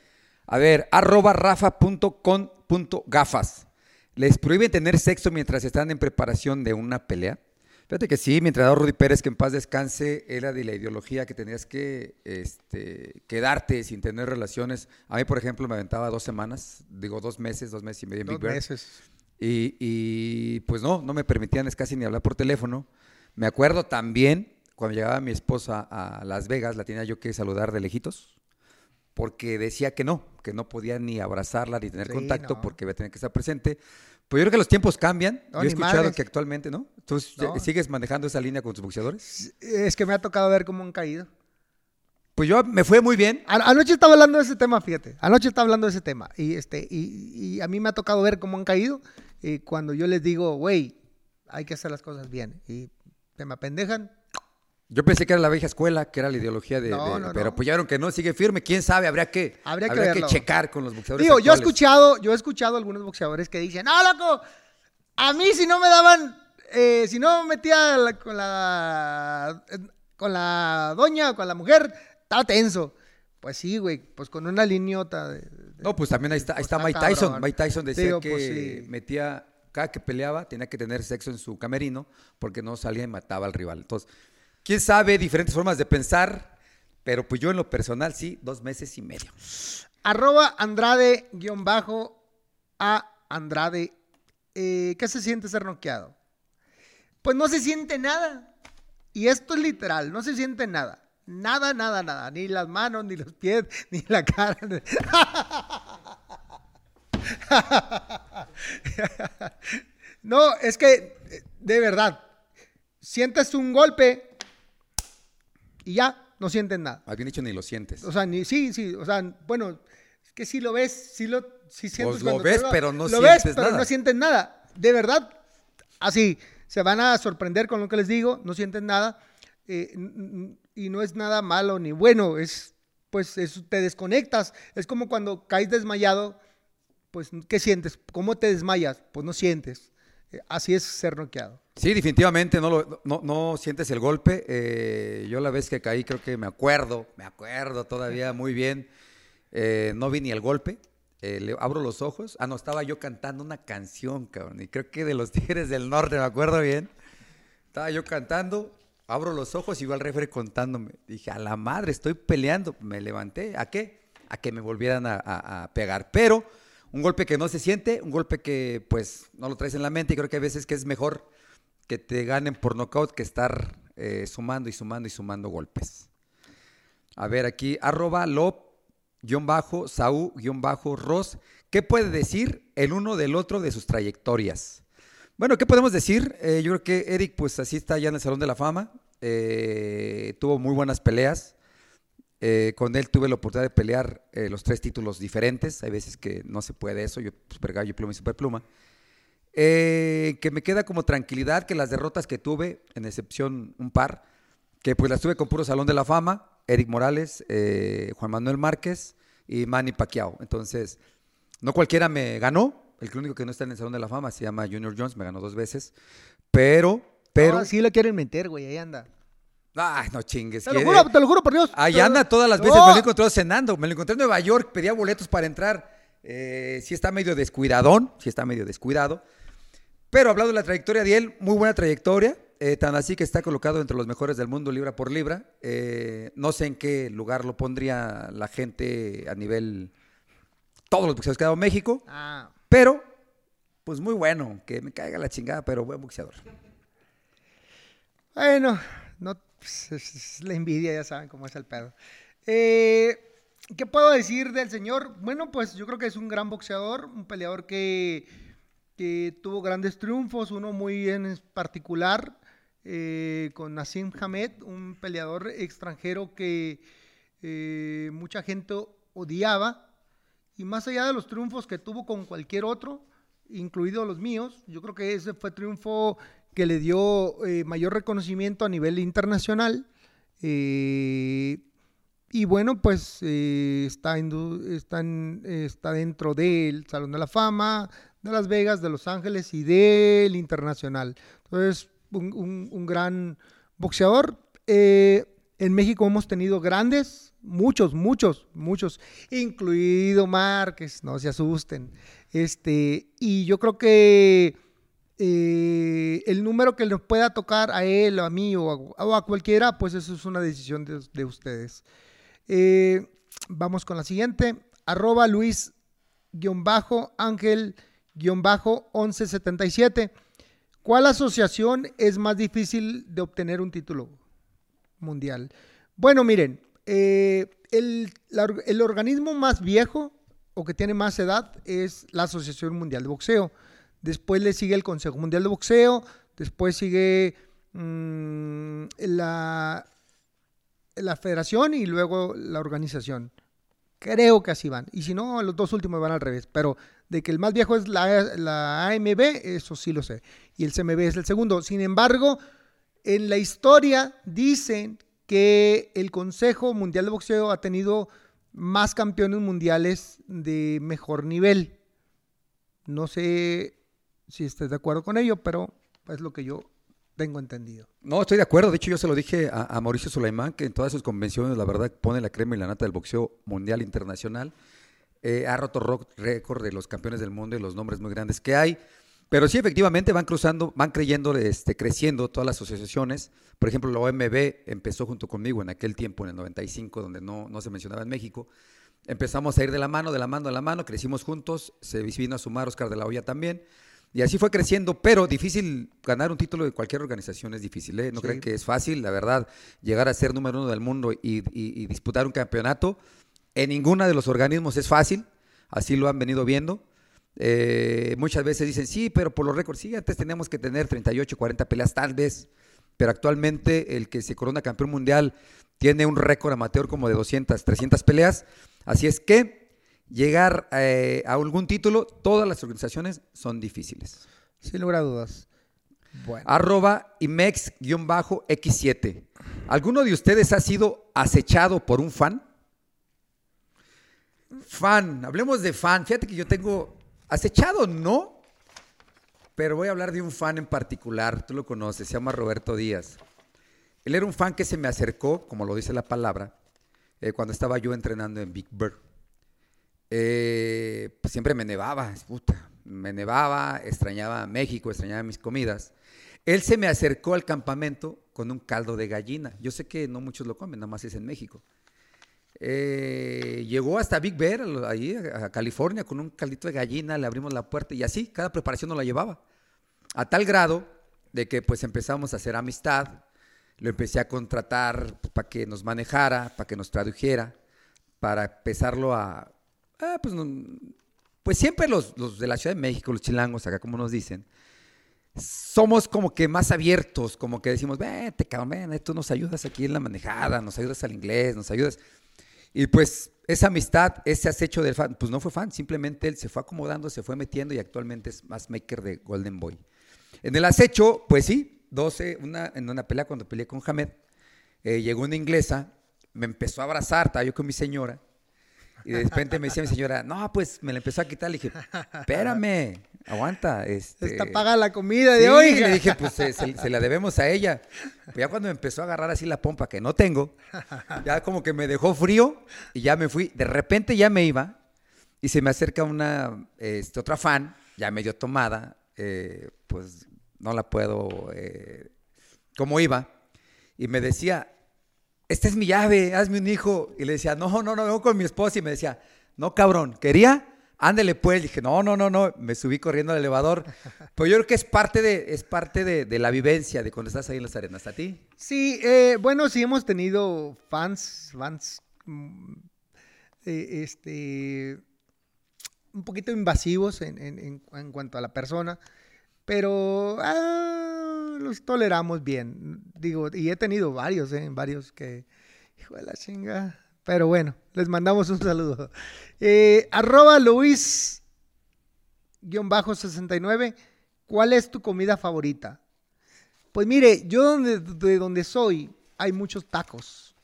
A ver, arroba rafa.con.gafas. ¿Les prohíben tener sexo mientras están en preparación de una pelea? Fíjate que sí, mi entrenador Rudy Pérez, que en paz descanse, era de la ideología que tenías que este, quedarte sin tener relaciones. A mí, por ejemplo, me aventaba dos semanas, digo dos meses, dos meses y medio en Big Dos meses. Y, y, pues no, no me permitían es casi ni hablar por teléfono. Me acuerdo también, cuando llegaba mi esposa a Las Vegas, la tenía yo que saludar de lejitos porque decía que no, que no podía ni abrazarla ni tener contacto porque iba a tener que estar presente. Pues yo creo que los tiempos cambian. yo he escuchado que actualmente, ¿no? ¿Tú sigues manejando esa línea con tus boxeadores? Es que me ha tocado ver cómo han caído. Pues yo me fue muy bien. Anoche estaba hablando de ese tema, fíjate. Anoche estaba hablando de ese tema. Y, este, y, a mí me ha tocado ver cómo han caído. Y cuando yo les digo, güey, hay que hacer las cosas bien. Y se me apendejan, yo pensé que era la vieja escuela, que era la ideología de. pero pues ya vieron que no, sigue firme. Quién sabe, habría que, habría que, checar con los boxeadores. Digo, yo he escuchado, yo he escuchado algunos boxeadores que dicen, no, loco, a mí si no me daban, eh, si no metía con la con la doña o con la mujer, estaba tenso. Pues sí, güey, pues con una liniota de, No, pues también ahí está, ahí pues está Mike Tyson. Mike Tyson decía que pues metía, cada que peleaba, tenía que tener sexo en su camerino, porque no salía y mataba al rival. Entonces quién sabe, diferentes formas de pensar, pero pues yo en lo personal sí, dos meses y medio. Arroba Andrade guion bajo a Andrade. Eh, ¿Qué se siente ser noqueado? Pues no se siente nada. Y esto es literal, no se siente nada. Nada, nada, nada. Ni las manos, ni los pies, ni la cara. no, es que, de verdad, sientes un golpe y ya no sienten nada. Más bien dicho, ni lo sientes. O sea, ni, sí, sí, o sea, bueno, es que si lo ves, si lo si sientes. Pues lo ves, pero no lo sientes ves, pero no sienten nada. De verdad, así, se van a sorprender con lo que les digo, no sienten nada. Eh, y no es nada malo ni bueno, es, pues, te desconectas. Es como cuando caes desmayado, pues, ¿qué sientes? ¿Cómo te desmayas? Pues no sientes. Eh, así es ser noqueado. Sí, definitivamente no, lo, no, sientes el golpe. Eh, yo la vez que caí creo que me acuerdo, me acuerdo todavía muy bien. Eh, no vi ni el golpe. Eh, abro los ojos. Ah, no, estaba yo cantando una canción, cabrón. Y creo que de los Tigres del Norte, me acuerdo bien. Estaba yo cantando, abro los ojos y iba al refre contándome. Dije, a la madre, estoy peleando. Me levanté. ¿A qué? A que me volvieran a, a pegar. Pero un golpe que no se siente, un golpe que pues no lo traes en la mente y creo que a veces que es mejor que te ganen por nocaut que estar eh, sumando y sumando y sumando golpes. A ver, aquí, arroba Ross. ¿Qué puede decir el uno del otro de sus trayectorias? Bueno, ¿qué podemos decir? Eh, yo creo que Eric, pues así está ya en el Salón de la Fama. Eh, tuvo muy buenas peleas. Eh, con él tuve la oportunidad de pelear los tres títulos diferentes. Hay veces que no se puede eso. Yo, gallo, pluma y super pluma. Que me queda como tranquilidad que las derrotas que tuve, en excepción un par, que pues las tuve con puro Salón de la Fama, Eric Morales, Juan Manuel Márquez y Manny Pacquiao. Entonces, no cualquiera me ganó. El único que no está en el Salón de la Fama se llama Junior Jones, me ganó dos veces. Pero, pero. Ah, sí lo quieren meter, güey, ahí anda. Ay, no chingues. Te lo juro, te lo juro por Dios. Ahí anda todas las veces, me lo he encontrado cenando. Me lo encontré en Nueva York, pedía boletos para entrar. Eh, sí está medio descuidadón, sí está medio descuidado. Pero hablando de la trayectoria de él, muy buena trayectoria. Eh, tan así que está colocado entre los mejores del mundo libra por libra. Eh, no sé en qué lugar lo pondría la gente a nivel todos los boxeadores que ha dado México. Ah. Pero, pues muy bueno, que me caiga la chingada, pero buen boxeador. Bueno, no, pues, es, la envidia, ya saben cómo es el pedo. Eh, ¿Qué puedo decir del señor? Bueno, pues yo creo que es un gran boxeador, un peleador que, tuvo grandes triunfos, uno muy en particular eh, con Nassim Hamed, un peleador extranjero que eh, mucha gente odiaba, y más allá de los triunfos que tuvo con cualquier otro, incluidos los míos, yo creo que ese fue triunfo que le dio eh, mayor reconocimiento a nivel internacional. Y bueno, pues eh, está, está, dentro del Salón de la Fama, de Las Vegas, de Los Ángeles y del Internacional. Entonces, un, un gran boxeador. en México hemos tenido grandes muchos, muchos, muchos, incluido Márquez, no se asusten. Este, y yo creo que eh, el número que les pueda tocar a él, o a mí, o a, cualquiera, pues eso es una decisión de, ustedes. Eh, vamos con la siguiente. Arroba Luis-Ángel-1177. ¿Cuál asociación es más difícil de obtener un título mundial? Bueno, miren, eh, el, el, organismo más viejo o que tiene más edad es la Asociación Mundial de Boxeo. Después le sigue el Consejo Mundial de Boxeo, después sigue mm, la, la federación y luego la organización. Creo que así van. Y si no, los dos últimos van al revés. Pero de que el más viejo es la, la AMB, eso sí lo sé. Y el CMB es el segundo. Sin embargo, en la historia dicen que el Consejo Mundial de Boxeo ha tenido más campeones mundiales de mejor nivel. No sé si estás de acuerdo con ello, pero es lo que yo tengo entendido. No, estoy de acuerdo. De hecho, yo se lo dije a, Mauricio Sulaimán, que en todas sus convenciones, la verdad, pone la crema y la nata del boxeo mundial internacional. Eh, ha roto récord de los campeones del mundo y los nombres muy grandes que hay. Pero sí, efectivamente, van cruzando, van creyendo, este, creciendo todas las asociaciones. Por ejemplo, la OMB empezó junto conmigo en aquel tiempo, en el 95, donde no, no se mencionaba en México. Empezamos a ir de la mano, de la mano, de la mano, crecimos juntos, se vino a sumar Oscar de la Hoya también. Y así fue creciendo, pero difícil ganar un título de cualquier organización es difícil. ¿eh? No creen que es fácil, la verdad, llegar a ser número uno del mundo y, y disputar un campeonato. En ninguna de los organismos es fácil, así lo han venido viendo. Eh, muchas veces dicen, sí, pero por los récords, sí, antes teníamos que tener 38, 40 peleas tal vez, pero actualmente el que se corona campeón mundial tiene un récord amateur como de 200, 300 peleas, así es que llegar eh, a algún título, todas las organizaciones son difíciles. Sin lugar a dudas. Bueno. Arroba IMEX-X7. ¿Alguno de ustedes ha sido acechado por un fan? Fan, hablemos de fan. Fíjate que yo tengo Acechado no, pero voy a hablar de un fan en particular, tú lo conoces, se llama Roberto Díaz. Él era un fan que se me acercó, como lo dice la palabra, eh, cuando estaba yo entrenando en Big Bird. Eh, pues siempre me nevaba, puta, me nevaba, extrañaba México, extrañaba mis comidas. Él se me acercó al campamento con un caldo de gallina. Yo sé que no muchos lo comen, nada más es en México. Eh, llegó hasta Big Bear, ahí a California, con un caldito de gallina, le abrimos la puerta y así, cada preparación nos la llevaba. A tal grado de que pues empezamos a hacer amistad, lo empecé a contratar para que nos manejara, para que nos tradujera, para empezarlo a... ah, pues, pues siempre los, los de la Ciudad de México, los chilangos, acá como nos dicen, somos como que más abiertos, como que decimos, vete, cabrón, ven, nos ayudas aquí en la manejada, nos ayudas al inglés, nos ayudas. Y pues esa amistad, ese acecho del fan, pues no fue fan, simplemente él se fue acomodando, se fue metiendo y actualmente es más maker de Golden Boy. En el acecho, pues sí, 12, una, en una pelea cuando peleé con Hamed, eh, llegó una inglesa, me empezó a abrazar, estaba yo con mi señora, y de repente me decía mi señora, no, pues me la empezó a quitar, le dije, espérame, aguanta. Este, Está paga la comida de Sí, hoy. le dije, pues se, se- se la debemos a ella. Pero ya cuando me empezó a agarrar así la pompa que no tengo, ya como que me dejó frío y ya me fui. De repente ya me iba y se me acerca una, este, otra fan, ya medio tomada, eh, pues no la puedo, eh, como iba, y me decía, esta es mi llave, hazme un hijo. Y le decía, no, no, no, vengo con mi esposa. Y me decía, no, cabrón, ¿quería? Ándele pues. dije, no, no, no, no. Me subí corriendo al elevador. Pero yo creo que es parte de, es parte de, de la vivencia de cuando estás ahí en las arenas. ¿A ti? Sí, eh, bueno, sí hemos tenido fans, fans, mm, eh, este, un poquito invasivos en, en- en- en cuanto a la persona, pero ah, los toleramos bien. Digo, y he tenido varios, eh, varios que, hijo de la chinga. Pero bueno, les mandamos un saludo. Eh, arroba Luis guion bajo 69. ¿Cuál es tu comida favorita? Pues mire, yo donde, de donde soy hay muchos tacos.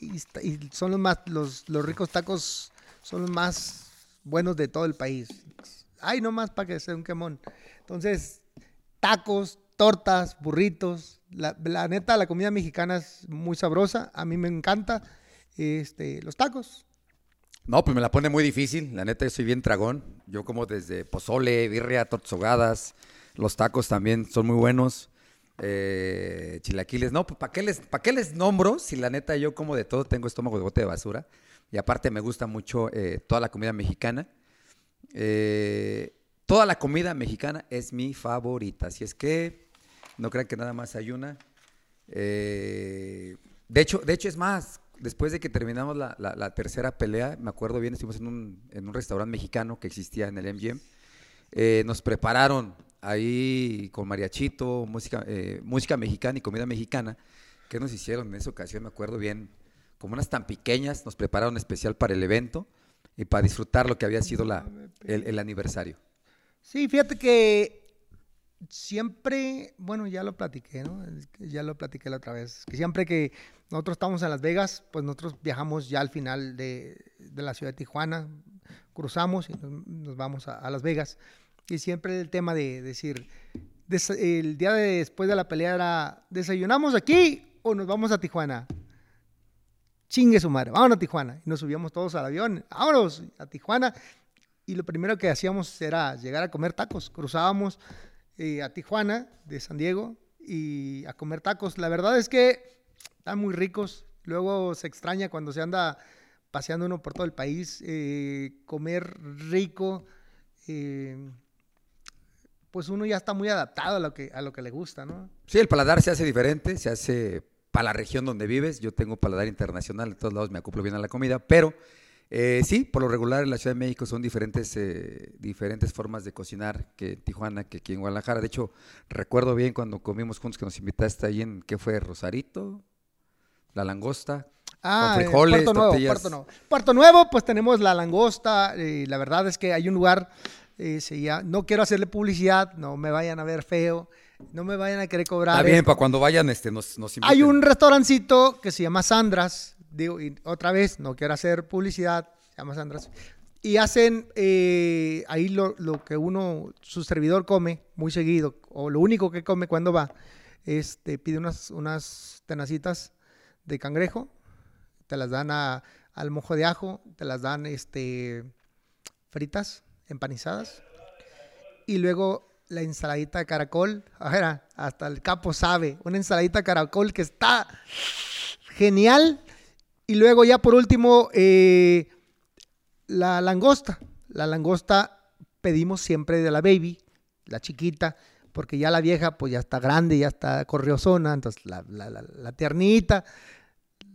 Y, son los más, los, los ricos tacos son los más buenos de todo el país. Ay, no más para que sea un quemón. Entonces, tacos, tortas, burritos. La, la neta, la comida mexicana es muy sabrosa. A mí me encanta. Este, los tacos. No, pues me la pone muy difícil. La neta, yo soy bien tragón. Yo como desde pozole, birria, tortas. Los tacos también son muy buenos. Eh, chilaquiles. No, pues ¿para qué, les, ¿para qué les nombro? Si la neta yo como de todo tengo estómago de bote de basura. Y aparte me gusta mucho eh, toda la comida mexicana. Eh, toda la comida mexicana es mi favorita. Así es que no crean que nada más hay una. Eh, de, hecho, de hecho, es más, después de que terminamos la, tercera pelea, me acuerdo bien, estuvimos en un, en un restaurante mexicano que existía en el MGM. Eh, nos prepararon ahí con mariachito, música, eh, música mexicana y comida mexicana. ¿Qué nos hicieron en esa ocasión? Me acuerdo bien, como unas tan pequeñas, nos prepararon especial para el evento y para disfrutar lo que había sido la, el, el aniversario. Sí, fíjate que siempre, bueno, ya lo platiqué, ¿no? Ya lo platiqué la otra vez. Que siempre que nosotros estamos en Las Vegas, pues nosotros viajamos ya al final de, de la ciudad de Tijuana, cruzamos y nos, vamos a, Las Vegas. Y siempre el tema de decir, el día de después de la pelea era, ¿desayunamos aquí o nos vamos a Tijuana? Chingue su madre, vámonos a Tijuana. Y nos subíamos todos al avión, vámonos a Tijuana. Y lo primero que hacíamos era llegar a comer tacos. Cruzábamos eh, a Tijuana, de San Diego, y a comer tacos. La verdad es que están muy ricos. Luego se extraña cuando se anda paseando uno por todo el país. eh, comer rico. eh, pues uno ya está muy adaptado a lo que, a lo que le gusta, ¿no? Sí, el paladar se hace diferente, se hace para la región donde vives. Yo tengo paladar internacional, de todos lados me acoplo bien a la comida, pero eh, sí, por lo regular en la Ciudad de México son diferentes, eh, diferentes formas de cocinar que en Tijuana, que aquí en Guadalajara. De hecho, recuerdo bien cuando comimos juntos que nos invitaste ahí en, ¿qué fue? Rosarito, La Langosta. Ah, Con eh, frijoles, Puerto Nuevo. Puerto Nuevo. Puerto Nuevo, pues tenemos la langosta. eh, la verdad es que hay un lugar, eh, se llama- no quiero hacerle publicidad, no me vayan a ver feo, no me vayan a querer cobrar. Está bien, para cuando vayan este, nos, nos inviten. Hay un restaurancito que se llama Sandras, digo, otra vez, no quiero hacer publicidad, se llama Sandras. Y hacen eh, ahí lo, lo que uno, su servidor come muy seguido, o lo único que come cuando va, este, pide unas, unas tenacitas de cangrejo, te las dan a- al mojo de ajo, te las dan este, fritas, empanizadas, y luego la ensaladita de caracol, ajá, hasta el capo sabe, una ensaladita de caracol que está genial, y luego ya por último, eh, la langosta, la langosta pedimos siempre de la baby, la chiquita, porque ya la vieja pues ya está grande, ya está corriosona, entonces la, la, la, tiernita,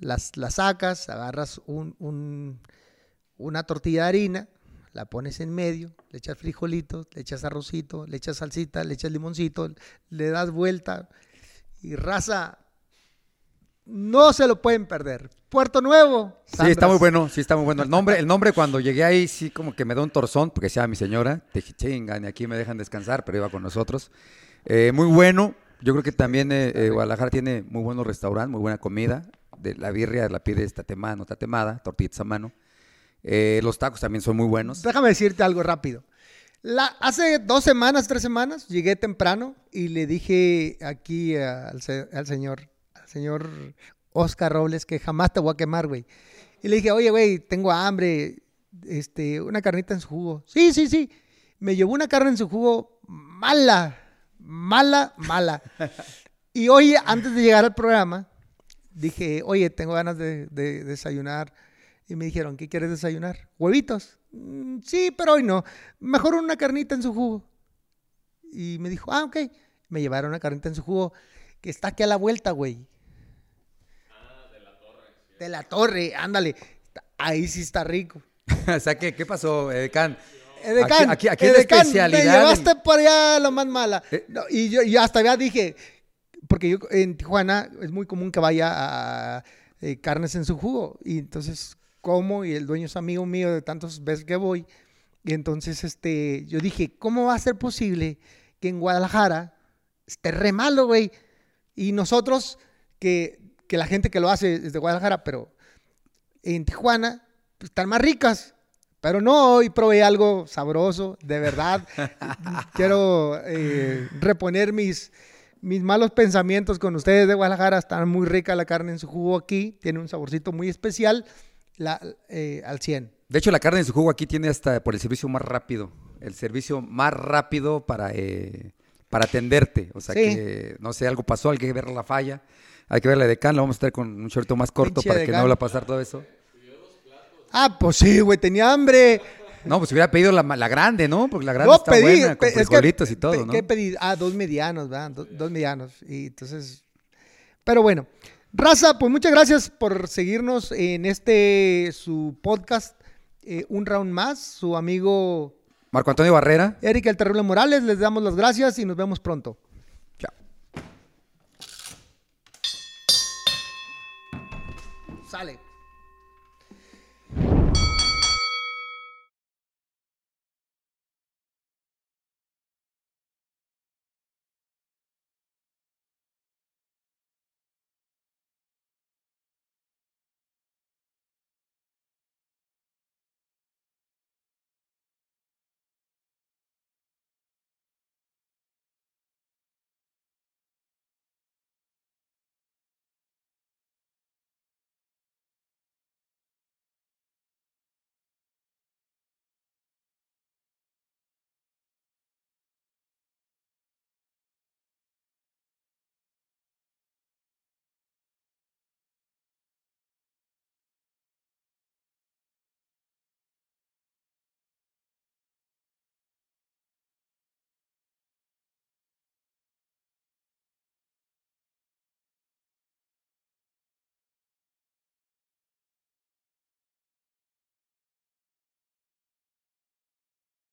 las, la sacas, agarras un, un, una tortilla de harina, la pones en medio, le echas frijolitos, le echas arrocito, le echas salsita, le echas limoncito, le das vuelta y raza, no se lo pueden perder. Puerto Nuevo. Sí, está muy bueno, sí está muy bueno. El nombre, el nombre cuando llegué ahí sí como que me da un torzón, porque sea mi señora. Te dije, chingan, y aquí me dejan descansar, pero iba con nosotros. Eh, muy bueno. Yo creo que también eh, eh, Guadalajara tiene muy buenos restaurantes, muy buena comida. De la birria la pides tatemada, no tatemada, tortillas a mano. Los tacos también son muy buenos. Déjame decirte algo rápido. La, hace dos semanas, tres semanas, llegué temprano y le dije aquí al, se- al señor, señor Oscar Robles, que jamás te voy a quemar, güey. Y le dije, oye, güey, tengo hambre, este, una carnita en su jugo. Sí, sí, sí. Me llevó una carne en su jugo mala, mala, mala. Y hoy, antes de llegar al programa, dije, oye, tengo ganas de, de desayunar. Y me dijeron, ¿qué quieres desayunar? ¿Huevitos? "Mm, sí, pero hoy no. Mejor una carnita en su jugo. Y me dijo, ah, ok. Me llevaron una carnita en su jugo que está aquí a la vuelta, güey. De la torre. ándale. Ahí sí está rico. o sea, ¿qué, qué pasó, Can? Edecán, Aquí, aquí, aquí es la Edecán, especialidad. Me llevaste por allá lo más mala. Eh. No, y yo y hasta ya dije, porque yo en Tijuana es muy común que vaya a eh, carnes en su jugo. Y entonces como y el dueño es amigo mío de tantas veces que voy. Y entonces este, yo dije, ¿cómo va a ser posible que en Guadalajara esté re malo, güey? Y nosotros, que, que la gente que lo hace es de Guadalajara, pero en Tijuana pues, están más ricas. Pero no, hoy probé algo sabroso, de verdad. Quiero eh, reponer mis, mis malos pensamientos con ustedes de Guadalajara. Está muy rica la carne en su jugo aquí. Tiene un saborcito muy especial la, eh, al 100. De hecho, la carne en su jugo aquí tiene hasta por el servicio más rápido. El servicio más rápido para, eh, para atenderte. O sea Sí. que, no sé, algo pasó, hay que ver la falla. Hay que ver la de Can, la vamos a estar con un shortito más corto Pinche para que Edecán. no vuelva a pasar todo eso. Ah, pues sí, güey, tenía hambre. No, pues hubiera pedido la, la grande, ¿no? Porque la grande No, está pedí. buena, con frijolitos y pe- todo, ¿no? ¿Qué pedí? Ah, dos medianos, ¿verdad? Do- dos medianos. Y entonces. Pero bueno. Raza, pues muchas gracias por seguirnos en este su podcast, eh, Un Round Más. Su amigo Marco Antonio Barrera. Eric El Terrible Morales, les damos las gracias y nos vemos pronto. Sale.